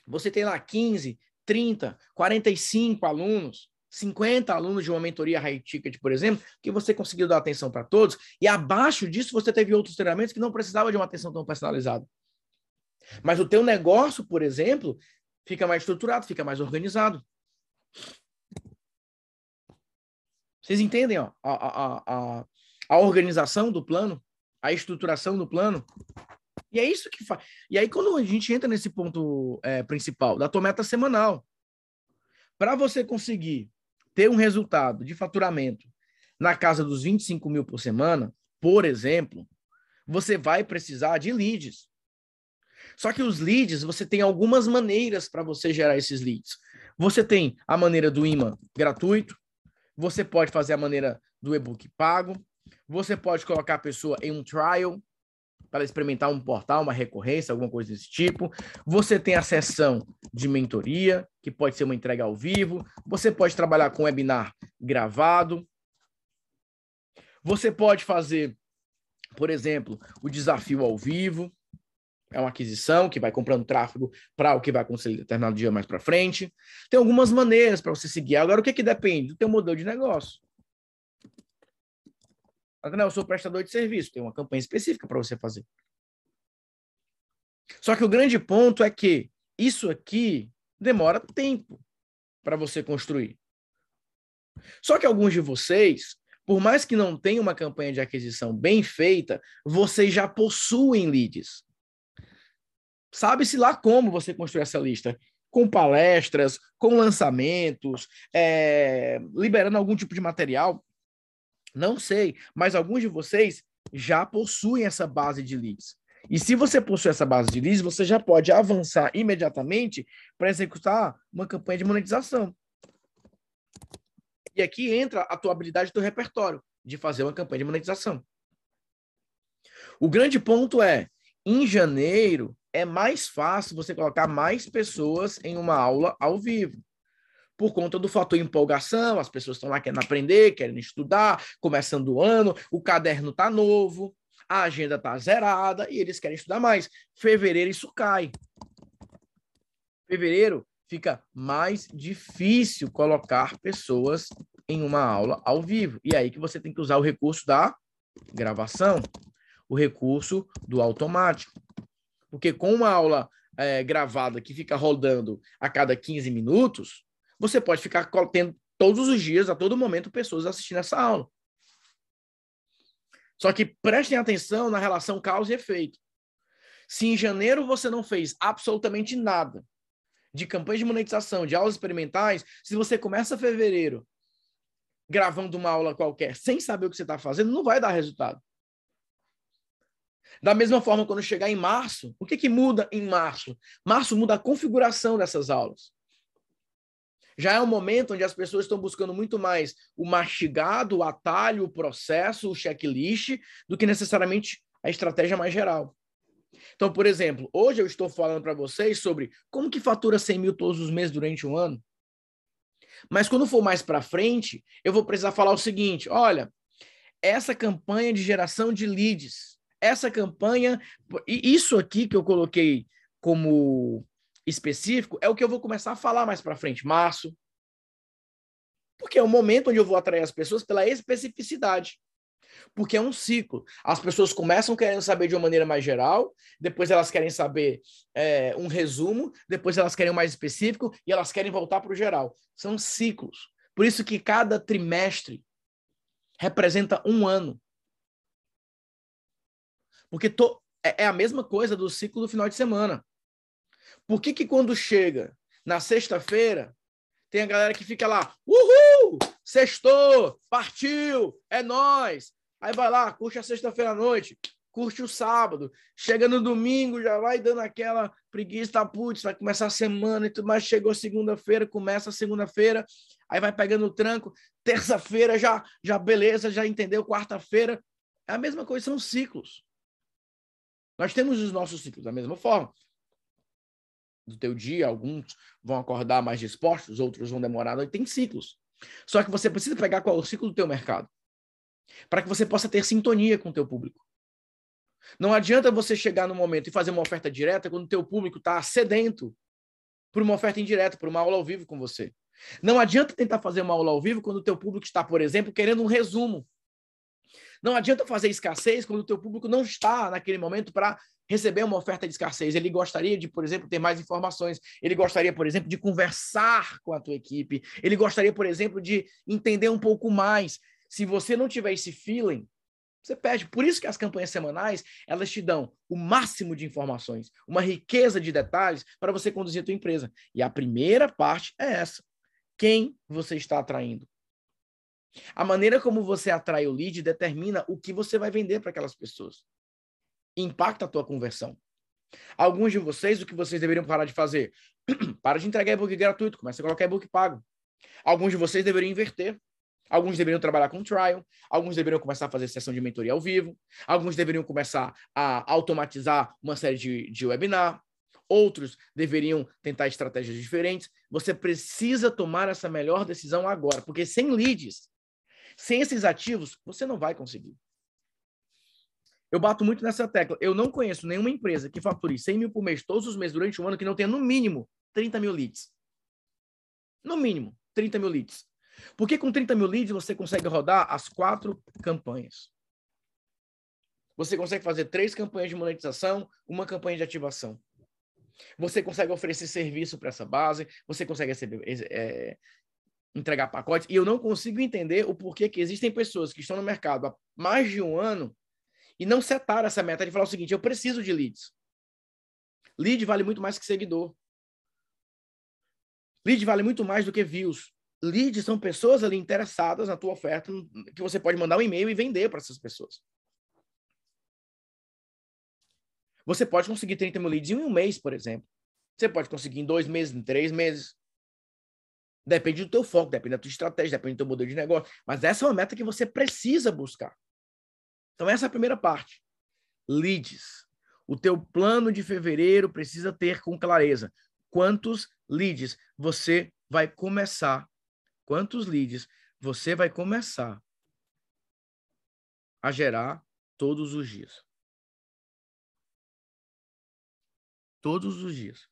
você tem lá 15, 30, 45 alunos, 50 alunos de uma mentoria high ticket, por exemplo, que você conseguiu dar atenção para todos, e abaixo disso você teve outros treinamentos que não precisavam de uma atenção tão personalizada. Mas o teu negócio, por exemplo, fica mais estruturado, fica mais organizado. Vocês entendem ó, a, a, a, a organização do plano, a estruturação do plano? E é isso que faz. E aí, quando a gente entra nesse ponto é, principal da tua meta semanal, para você conseguir ter um resultado de faturamento na casa dos 25 mil por semana, por exemplo, você vai precisar de leads. Só que os leads, você tem algumas maneiras para você gerar esses leads. Você tem a maneira do imã gratuito, você pode fazer a maneira do e-book pago, você pode colocar a pessoa em um trial para experimentar um portal, uma recorrência, alguma coisa desse tipo. Você tem a sessão de mentoria, que pode ser uma entrega ao vivo. Você pode trabalhar com webinar gravado. Você pode fazer, por exemplo, o desafio ao vivo. É uma aquisição que vai comprando tráfego para o que vai acontecer determinado dia mais para frente. Tem algumas maneiras para você seguir. Agora, o que, que depende? Do teu modelo de negócio. Não, eu sou prestador de serviço, tem uma campanha específica para você fazer. Só que o grande ponto é que isso aqui demora tempo para você construir. Só que alguns de vocês, por mais que não tenham uma campanha de aquisição bem feita, vocês já possuem leads. Sabe-se lá como você construir essa lista? Com palestras, com lançamentos, é, liberando algum tipo de material. Não sei, mas alguns de vocês já possuem essa base de leads. E se você possui essa base de leads, você já pode avançar imediatamente para executar uma campanha de monetização. E aqui entra a tua habilidade do repertório de fazer uma campanha de monetização. O grande ponto é, em janeiro é mais fácil você colocar mais pessoas em uma aula ao vivo por conta do fator empolgação, as pessoas estão lá querendo aprender, querendo estudar, começando o ano, o caderno está novo, a agenda está zerada e eles querem estudar mais. Fevereiro isso cai. Fevereiro fica mais difícil colocar pessoas em uma aula ao vivo. E aí que você tem que usar o recurso da gravação, o recurso do automático. Porque com uma aula é, gravada que fica rodando a cada 15 minutos, você pode ficar tendo todos os dias, a todo momento, pessoas assistindo essa aula. Só que prestem atenção na relação causa e efeito. Se em janeiro você não fez absolutamente nada de campanha de monetização, de aulas experimentais, se você começa fevereiro gravando uma aula qualquer sem saber o que você está fazendo, não vai dar resultado. Da mesma forma, quando chegar em março, o que, que muda em março? Março muda a configuração dessas aulas. Já é um momento onde as pessoas estão buscando muito mais o mastigado, o atalho, o processo, o checklist, do que necessariamente a estratégia mais geral. Então, por exemplo, hoje eu estou falando para vocês sobre como que fatura 100 mil todos os meses durante um ano. Mas quando for mais para frente, eu vou precisar falar o seguinte: olha, essa campanha de geração de leads, essa campanha, e isso aqui que eu coloquei como específico é o que eu vou começar a falar mais para frente, março. Porque é o momento onde eu vou atrair as pessoas pela especificidade. Porque é um ciclo. As pessoas começam querendo saber de uma maneira mais geral, depois elas querem saber é, um resumo, depois elas querem um mais específico e elas querem voltar para o geral. São ciclos. Por isso que cada trimestre representa um ano. Porque to, é, é a mesma coisa do ciclo do final de semana. Por que, que quando chega na sexta-feira, tem a galera que fica lá, uhul, sextou, partiu, é nós. Aí vai lá, curte a sexta-feira à noite, curte o sábado, chega no domingo, já vai dando aquela preguiça, tá, putz, vai começar a semana e tudo mais, chegou segunda-feira, começa a segunda-feira, aí vai pegando o tranco, terça-feira já, já beleza, já entendeu, quarta-feira, é a mesma coisa, são ciclos. Nós temos os nossos ciclos da mesma forma do teu dia, alguns vão acordar mais dispostos, outros vão demorar, tem ciclos. Só que você precisa pegar qual é o ciclo do teu mercado. para que você possa ter sintonia com o teu público. Não adianta você chegar no momento e fazer uma oferta direta quando o teu público está sedento por uma oferta indireta, por uma aula ao vivo com você. Não adianta tentar fazer uma aula ao vivo quando o teu público está, por exemplo, querendo um resumo. Não adianta fazer escassez quando o teu público não está naquele momento para receber uma oferta de escassez. Ele gostaria de, por exemplo, ter mais informações. Ele gostaria, por exemplo, de conversar com a tua equipe. Ele gostaria, por exemplo, de entender um pouco mais. Se você não tiver esse feeling, você perde. Por isso que as campanhas semanais, elas te dão o máximo de informações, uma riqueza de detalhes para você conduzir a tua empresa. E a primeira parte é essa. Quem você está atraindo? A maneira como você atrai o lead determina o que você vai vender para aquelas pessoas. Impacta a tua conversão. Alguns de vocês, o que vocês deveriam parar de fazer? <clears throat> Para de entregar e-book gratuito, começa a colocar e-book pago. Alguns de vocês deveriam inverter. Alguns deveriam trabalhar com trial, alguns deveriam começar a fazer sessão de mentoria ao vivo, alguns deveriam começar a automatizar uma série de, de webinar, outros deveriam tentar estratégias diferentes. Você precisa tomar essa melhor decisão agora, porque sem leads, sem esses ativos, você não vai conseguir. Eu bato muito nessa tecla. Eu não conheço nenhuma empresa que fature 100 mil por mês todos os meses durante um ano que não tenha, no mínimo, 30 mil leads. No mínimo, 30 mil leads. Porque com 30 mil leads você consegue rodar as quatro campanhas. Você consegue fazer três campanhas de monetização, uma campanha de ativação. Você consegue oferecer serviço para essa base, você consegue receber, é, entregar pacotes. E eu não consigo entender o porquê que existem pessoas que estão no mercado há mais de um ano e não setaram essa meta de falar o seguinte: eu preciso de leads. Lead vale muito mais que seguidor. Lead vale muito mais do que views leads são pessoas ali interessadas na tua oferta, que você pode mandar um e-mail e vender para essas pessoas. Você pode conseguir 30 mil leads em um mês, por exemplo. Você pode conseguir em dois meses, em três meses. Depende do teu foco, depende da tua estratégia, depende do teu modelo de negócio. Mas essa é uma meta que você precisa buscar. Então, essa é a primeira parte. Leads. O teu plano de fevereiro precisa ter com clareza quantos leads você vai começar quantos leads você vai começar a gerar todos os dias. Todos os dias.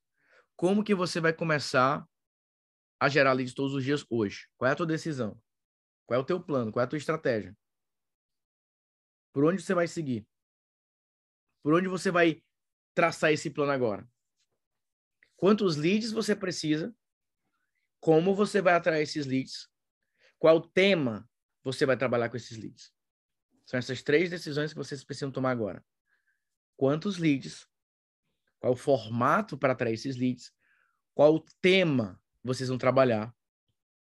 Como que você vai começar a gerar leads todos os dias hoje? Qual é a tua decisão? Qual é o teu plano? Qual é a tua estratégia? Por onde você vai seguir? Por onde você vai traçar esse plano agora? Quantos leads você precisa como você vai atrair esses leads, qual tema você vai trabalhar com esses leads. São essas três decisões que vocês precisam tomar agora. Quantos leads, qual o formato para atrair esses leads, qual o tema vocês vão trabalhar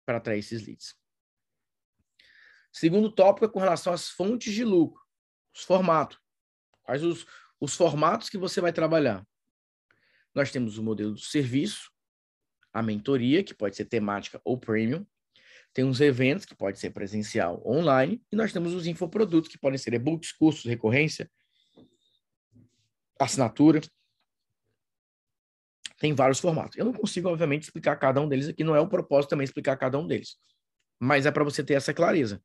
para atrair esses leads. Segundo tópico é com relação às fontes de lucro, os formatos. Quais os, os formatos que você vai trabalhar? Nós temos o modelo do serviço, a mentoria, que pode ser temática ou premium. Tem uns eventos, que pode ser presencial ou online. E nós temos os infoprodutos, que podem ser e-books, cursos, recorrência, assinatura. Tem vários formatos. Eu não consigo, obviamente, explicar cada um deles aqui. Não é o propósito também explicar cada um deles. Mas é para você ter essa clareza.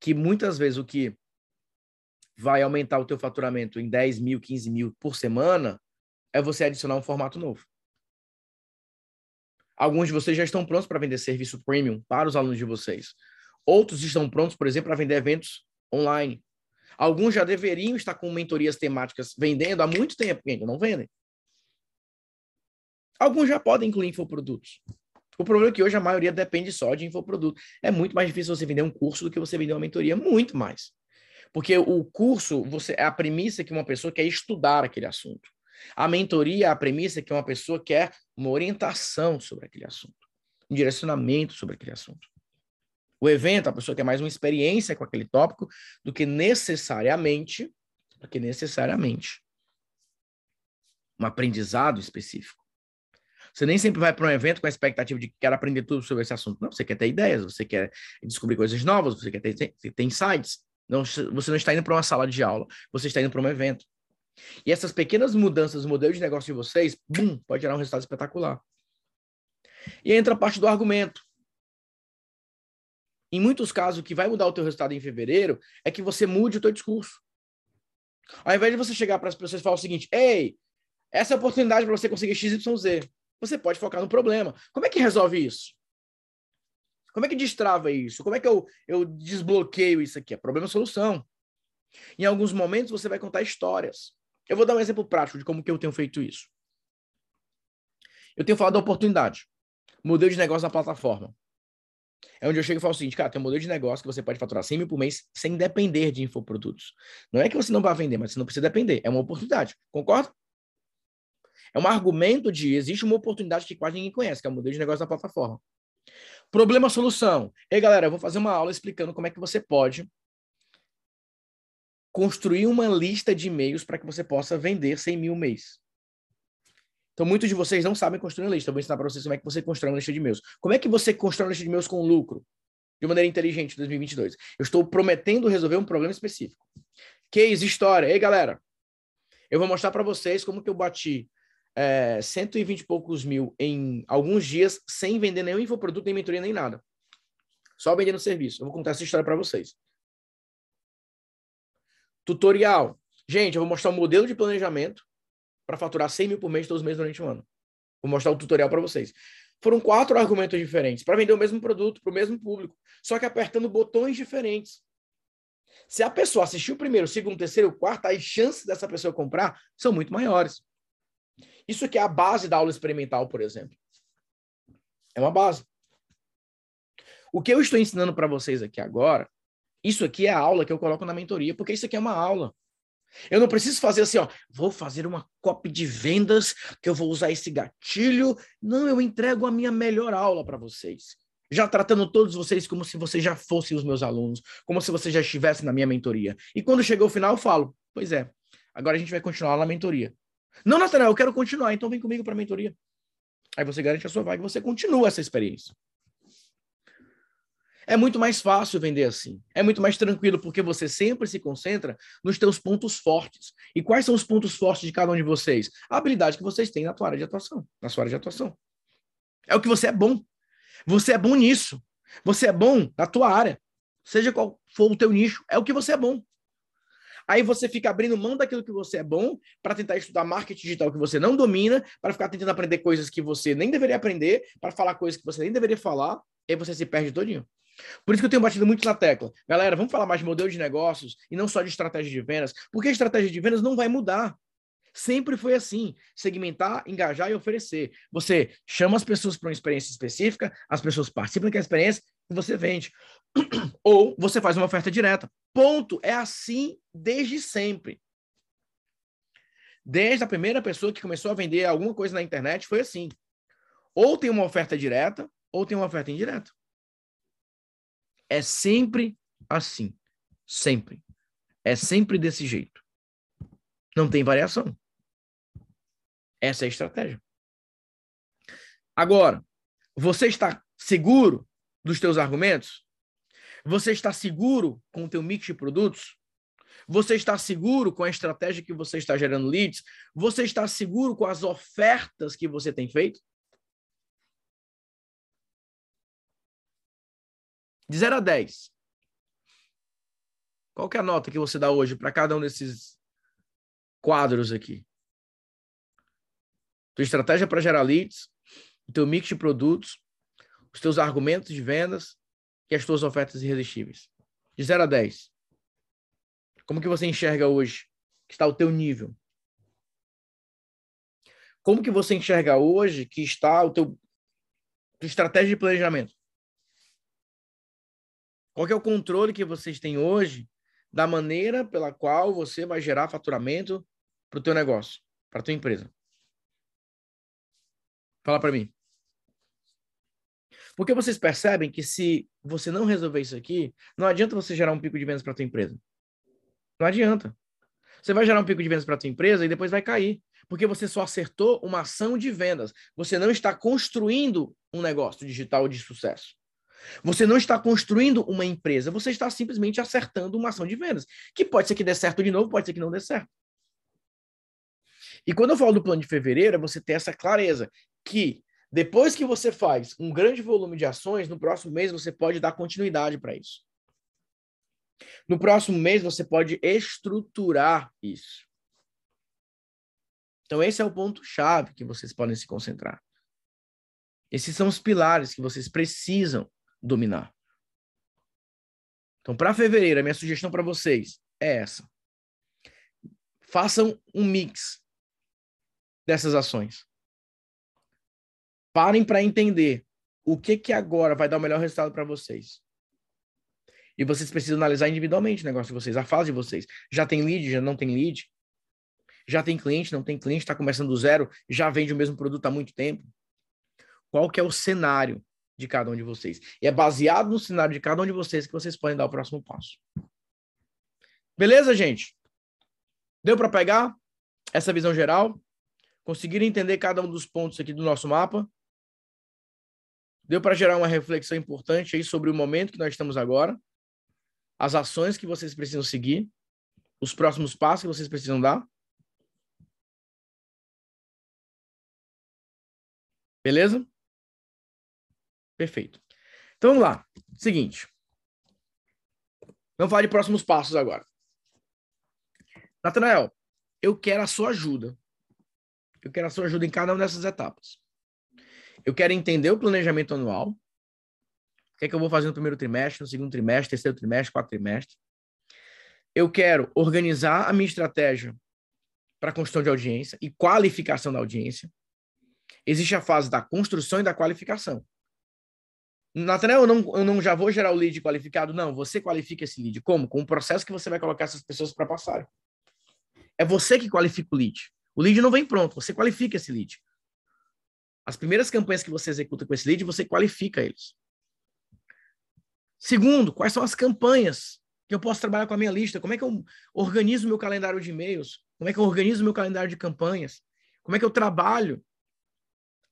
Que muitas vezes o que vai aumentar o teu faturamento em 10 mil, 15 mil por semana é você adicionar um formato novo. Alguns de vocês já estão prontos para vender serviço premium para os alunos de vocês. Outros estão prontos, por exemplo, para vender eventos online. Alguns já deveriam estar com mentorias temáticas vendendo há muito tempo ainda não vendem. Alguns já podem incluir infoprodutos. O problema é que hoje a maioria depende só de infoproduto. É muito mais difícil você vender um curso do que você vender uma mentoria, muito mais. Porque o curso, você é a premissa que uma pessoa quer estudar aquele assunto. A mentoria, a premissa é que uma pessoa quer uma orientação sobre aquele assunto, um direcionamento sobre aquele assunto. O evento, a pessoa quer mais uma experiência com aquele tópico do que necessariamente, do que necessariamente um aprendizado específico. Você nem sempre vai para um evento com a expectativa de que quer aprender tudo sobre esse assunto. Não, você quer ter ideias, você quer descobrir coisas novas, você quer ter, insights. Não, você não está indo para uma sala de aula, você está indo para um evento. E essas pequenas mudanças no modelo de negócio de vocês, bum, pode gerar um resultado espetacular. E entra a parte do argumento. em muitos casos, o que vai mudar o teu resultado em fevereiro é que você mude o teu discurso. Ao invés de você chegar para as pessoas e falar o seguinte, ei, essa é a oportunidade para você conseguir XYZ. Você pode focar no problema. Como é que resolve isso? Como é que destrava isso? Como é que eu, eu desbloqueio isso aqui? É problema-solução. Em alguns momentos você vai contar histórias. Eu vou dar um exemplo prático de como que eu tenho feito isso. Eu tenho falado da oportunidade. Modelo de negócio na plataforma. É onde eu chego e falo o seguinte, cara, tem um modelo de negócio que você pode faturar 100 mil por mês sem depender de infoprodutos. Não é que você não vai vender, mas você não precisa depender. É uma oportunidade. Concorda? É um argumento de existe uma oportunidade que quase ninguém conhece, que é o modelo de negócio da plataforma. Problema solução. Ei, galera, eu vou fazer uma aula explicando como é que você pode construir uma lista de e-mails para que você possa vender 100 mil mês. Então, muitos de vocês não sabem construir uma lista. Eu vou ensinar para vocês como é que você constrói uma lista de e-mails. Como é que você constrói uma lista de e-mails com lucro? De maneira inteligente em 2022. Eu estou prometendo resolver um problema específico. Case, história. Ei, galera. Eu vou mostrar para vocês como que eu bati é, 120 e poucos mil em alguns dias sem vender nenhum infoproduto, nem mentoria, nem nada. Só vendendo serviço. Eu vou contar essa história para vocês. Tutorial. Gente, eu vou mostrar um modelo de planejamento para faturar 100 mil por mês todos os meses durante um ano. Vou mostrar o um tutorial para vocês. Foram quatro argumentos diferentes para vender o mesmo produto para o mesmo público, só que apertando botões diferentes. Se a pessoa assistiu o primeiro, o segundo, o terceiro, o quarto, as chances dessa pessoa comprar são muito maiores. Isso aqui é a base da aula experimental, por exemplo. É uma base. O que eu estou ensinando para vocês aqui agora, isso aqui é a aula que eu coloco na mentoria, porque isso aqui é uma aula. Eu não preciso fazer assim, ó, vou fazer uma copy de vendas, que eu vou usar esse gatilho. Não, eu entrego a minha melhor aula para vocês. Já tratando todos vocês como se vocês já fossem os meus alunos, como se vocês já estivessem na minha mentoria. E quando chegou o final, eu falo: Pois é, agora a gente vai continuar na mentoria. Não, Natanael, eu quero continuar, então vem comigo para a mentoria. Aí você garante a sua vaga e você continua essa experiência. É muito mais fácil vender assim. É muito mais tranquilo, porque você sempre se concentra nos teus pontos fortes. E quais são os pontos fortes de cada um de vocês? A habilidade que vocês têm na tua área de atuação. Na sua área de atuação. É o que você é bom. Você é bom nisso. Você é bom na tua área. Seja qual for o teu nicho, é o que você é bom. Aí você fica abrindo mão daquilo que você é bom para tentar estudar marketing digital que você não domina, para ficar tentando aprender coisas que você nem deveria aprender, para falar coisas que você nem deveria falar, e aí você se perde todinho. Por isso que eu tenho batido muito na tecla. Galera, vamos falar mais de modelo de negócios e não só de estratégia de vendas, porque a estratégia de vendas não vai mudar. Sempre foi assim: segmentar, engajar e oferecer. Você chama as pessoas para uma experiência específica, as pessoas participam daquela experiência você vende. <clears throat> Ou você faz uma oferta direta. Ponto. É assim desde sempre. Desde a primeira pessoa que começou a vender alguma coisa na internet, foi assim. Ou tem uma oferta direta, ou tem uma oferta indireta. É sempre assim. Sempre. É sempre desse jeito. Não tem variação. Essa é a estratégia. Agora, você está seguro dos teus argumentos? Você está seguro com o teu mix de produtos? Você está seguro com a estratégia que você está gerando leads? Você está seguro com as ofertas que você tem feito? De 0 a 10. Qual é a nota que você dá hoje para cada um desses quadros aqui? Tua estratégia para gerar leads, teu mix de produtos, os teus argumentos de vendas e as tuas ofertas irresistíveis. De 0 a 10. Como que você enxerga hoje que está o teu nível? Como que você enxerga hoje que está o teu estratégia de planejamento? Qual é o controle que vocês têm hoje da maneira pela qual você vai gerar faturamento para o teu negócio, para a tua empresa? Fala para mim. Porque vocês percebem que se você não resolver isso aqui, não adianta você gerar um pico de vendas para a tua empresa. Não adianta. Você vai gerar um pico de vendas para a tua empresa e depois vai cair, porque você só acertou uma ação de vendas. Você não está construindo um negócio digital de sucesso. Você não está construindo uma empresa, você está simplesmente acertando uma ação de vendas, que pode ser que dê certo de novo, pode ser que não dê certo. E quando eu falo do plano de fevereiro, é você ter essa clareza que Depois que você faz um grande volume de ações, no próximo mês você pode dar continuidade para isso. No próximo mês você pode estruturar isso. Então, esse é o ponto-chave que vocês podem se concentrar. Esses são os pilares que vocês precisam dominar. Então, para fevereiro, a minha sugestão para vocês é essa. Façam um mix dessas ações. Parem para entender o que que agora vai dar o melhor resultado para vocês. E vocês precisam analisar individualmente o negócio de vocês, a fase de vocês. Já tem lead, já não tem lead? Já tem cliente, não tem cliente, está começando do zero, já vende o mesmo produto há muito tempo? Qual que é o cenário de cada um de vocês? E é baseado no cenário de cada um de vocês que vocês podem dar o próximo passo. Beleza, gente? Deu para pegar essa visão geral? Conseguiram entender cada um dos pontos aqui do nosso mapa? Deu para gerar uma reflexão importante aí sobre o momento que nós estamos agora, as ações que vocês precisam seguir, os próximos passos que vocês precisam dar? Beleza? Perfeito. Então vamos lá. Seguinte. Vamos falar de próximos passos agora. Natanael, eu quero a sua ajuda. Eu quero a sua ajuda em cada uma dessas etapas. Eu quero entender o planejamento anual. O que é que eu vou fazer no primeiro trimestre, no segundo trimestre, terceiro trimestre, quarto trimestre. Eu quero organizar a minha estratégia para construção de audiência e qualificação da audiência. Existe a fase da construção e da qualificação. Nathanael, eu não, eu não já vou gerar o lead qualificado. Não, você qualifica esse lead. Como? Com o processo que você vai colocar essas pessoas para passarem. É você que qualifica o lead. O lead não vem pronto, você qualifica esse lead. As primeiras campanhas que você executa com esse lead, você qualifica eles. Segundo, quais são as campanhas que eu posso trabalhar com a minha lista? Como é que eu organizo meu calendário de e-mails? Como é que eu organizo meu calendário de campanhas? Como é que eu trabalho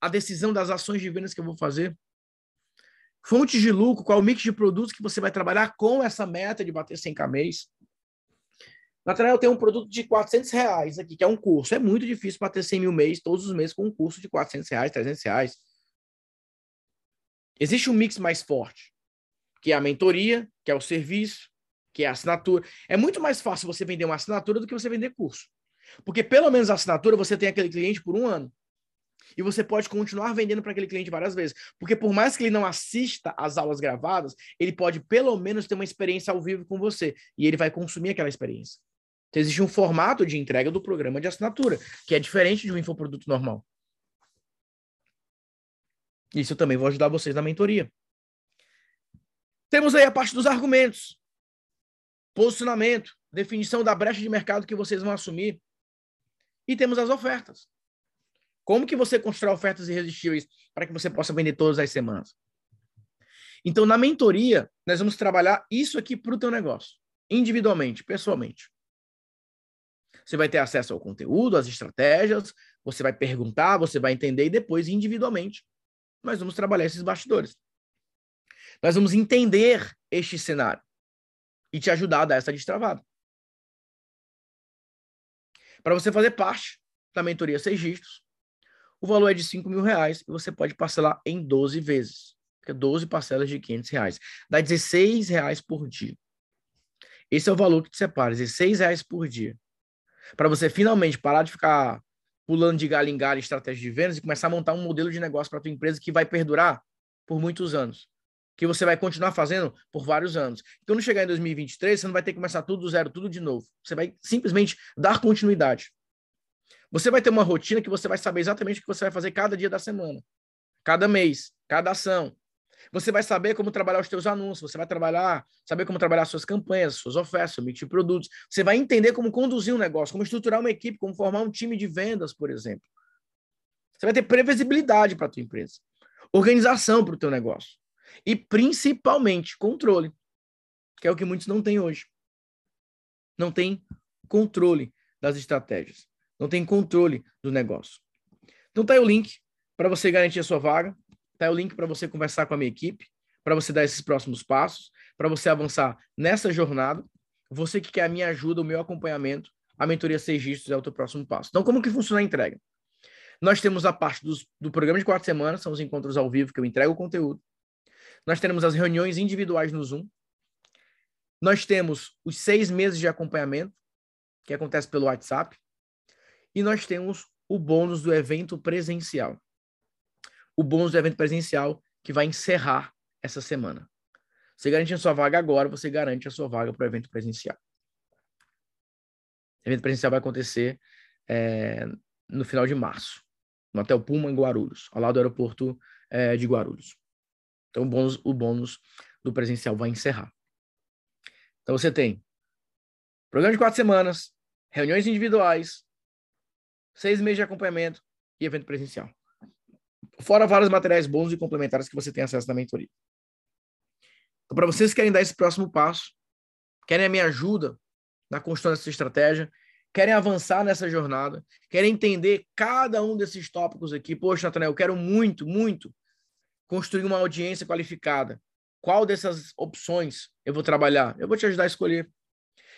a decisão das ações de vendas que eu vou fazer. Fontes de lucro, qual o mix de produtos que você vai trabalhar com essa meta de bater 100k mês. Natanael, eu tenho um produto de 400 reais aqui, que é um curso. É muito difícil bater 100 mil mês, todos os meses, com um curso de 400 reais, 300 reais. Existe um mix mais forte, que é a mentoria, que é o serviço, que é a assinatura. É muito mais fácil você vender uma assinatura do que você vender curso. Porque pelo menos a assinatura você tem aquele cliente por um ano. E você pode continuar vendendo para aquele cliente várias vezes. Porque por mais que ele não assista às aulas gravadas, ele pode pelo menos ter uma experiência ao vivo com você. E ele vai consumir aquela experiência. Então, existe um formato de entrega do programa de assinatura, que é diferente de um infoproduto normal. Isso eu também vou ajudar vocês na mentoria. Temos aí a parte dos argumentos. Posicionamento, definição da brecha de mercado que vocês vão assumir. E temos as ofertas. Como que você constrói ofertas irresistíveis para que você possa vender todas as semanas? Então, na mentoria, nós vamos trabalhar isso aqui para o teu negócio, individualmente, pessoalmente. Você vai ter acesso ao conteúdo, às estratégias, você vai perguntar, você vai entender e depois, individualmente, nós vamos trabalhar esses bastidores. Nós vamos entender este cenário e te ajudar a dar essa destravada. Para você fazer parte da mentoria Seis Dígitos, o valor é de 5 mil reais e você pode parcelar em 12 vezes. Fica 12 parcelas de 500 reais. Dá 16 reais por dia. Esse é o valor que te separa, 16 reais por dia. Para você finalmente parar de ficar pulando de galho em galho estratégia de vendas e começar a montar um modelo de negócio para tua empresa que vai perdurar por muitos anos. Que você vai continuar fazendo por vários anos. Quando chegar em 2023, você não vai ter que começar tudo do zero, tudo de novo. Você vai simplesmente dar continuidade. Você vai ter uma rotina que você vai saber exatamente o que você vai fazer cada dia da semana, cada mês, cada ação. Você vai saber como trabalhar os seus anúncios, você vai trabalhar, saber como trabalhar suas campanhas, suas ofertas, seu mix de produtos. Você vai entender como conduzir um negócio, como estruturar uma equipe, como formar um time de vendas, por exemplo. Você vai ter previsibilidade para a tua empresa, organização para o teu negócio e principalmente controle, que é o que muitos não têm hoje. Não tem controle das estratégias não tem controle do negócio. Então tá aí o link para você garantir a sua vaga, tá o link para você conversar com a minha equipe, para você dar esses próximos passos, para você avançar nessa jornada. Você que quer a minha ajuda, o meu acompanhamento, a mentoria Seis é o teu próximo passo. Então como que funciona a entrega? Nós temos a parte dos, do programa de quatro semanas, são os encontros ao vivo que eu entrego o conteúdo. Nós temos as reuniões individuais no Zoom. Nós temos os seis meses de acompanhamento, que acontece pelo WhatsApp. E nós temos o bônus do evento presencial. O bônus do evento presencial que vai encerrar essa semana. Você garante a sua vaga agora, você garante a sua vaga para o evento presencial. O evento presencial vai acontecer é, no final de março no Hotel Puma, em Guarulhos, ao lado do aeroporto é, de Guarulhos. Então, o bônus, o bônus do presencial vai encerrar. Então, você tem programa de quatro semanas, reuniões individuais, seis meses de acompanhamento e evento presencial. Fora vários materiais bons e complementares que você tem acesso na mentoria. Então, para vocês que querem dar esse próximo passo, querem a minha ajuda na construção dessa estratégia, querem avançar nessa jornada, querem entender cada um desses tópicos aqui. Poxa, Nathanael, eu quero muito, muito construir uma audiência qualificada. Qual dessas opções eu vou trabalhar? Eu vou te ajudar a escolher.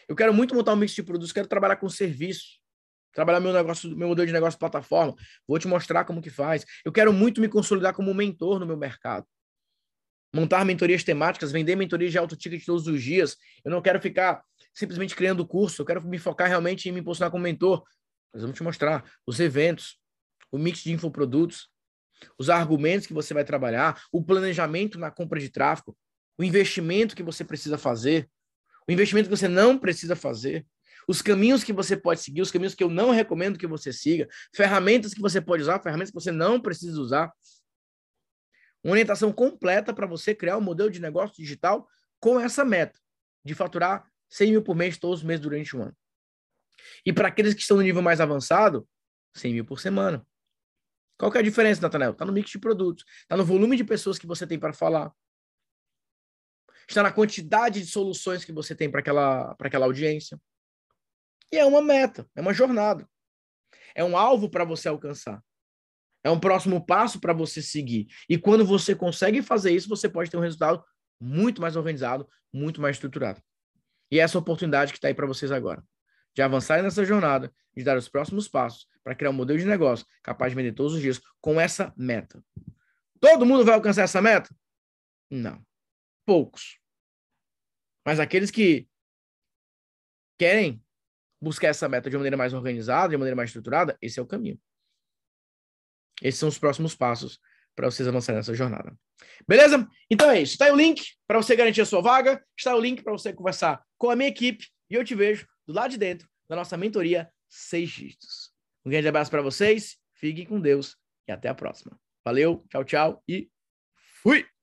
Eu quero muito montar um mix de produtos, quero trabalhar com serviço, trabalhar meu negócio, meu modelo de negócio plataforma. Vou te mostrar como que faz. Eu quero muito me consolidar como mentor no meu mercado. Montar mentorias temáticas, vender mentorias de alto ticket todos os dias. Eu não quero ficar simplesmente criando curso, eu quero me focar realmente em me posicionar como mentor. Nós vamos te mostrar os eventos, o mix de infoprodutos, os argumentos que você vai trabalhar, o planejamento na compra de tráfego, o investimento que você precisa fazer, o investimento que você não precisa fazer, os caminhos que você pode seguir, os caminhos que eu não recomendo que você siga, ferramentas que você pode usar, ferramentas que você não precisa usar. Uma orientação completa para você criar um modelo de negócio digital com essa meta de faturar 100 mil por mês todos os meses durante um ano. E para aqueles que estão no nível mais avançado, 100 mil por semana. Qual que é a diferença, Nathanael? Está no mix de produtos, está no volume de pessoas que você tem para falar, está na quantidade de soluções que você tem para aquela, aquela audiência. E é uma meta, é uma jornada. É um alvo para você alcançar. É um próximo passo para você seguir. E quando você consegue fazer isso, você pode ter um resultado muito mais organizado, muito mais estruturado. E essa oportunidade que está aí para vocês agora, de avançar nessa jornada, de dar os próximos passos para criar um modelo de negócio capaz de vender todos os dias com essa meta. Todo mundo vai alcançar essa meta? Não. Poucos. Mas aqueles que querem buscar essa meta de maneira mais organizada, de maneira mais estruturada, esse é o caminho. Esses são os próximos passos para vocês avançarem nessa jornada. Beleza? Então é isso. Está aí o link para você garantir a sua vaga, está o link para você conversar com a minha equipe e eu te vejo do lado de dentro da nossa mentoria seis dígitos. Um grande abraço para vocês, fiquem com Deus e até a próxima. Valeu, tchau, tchau e fui!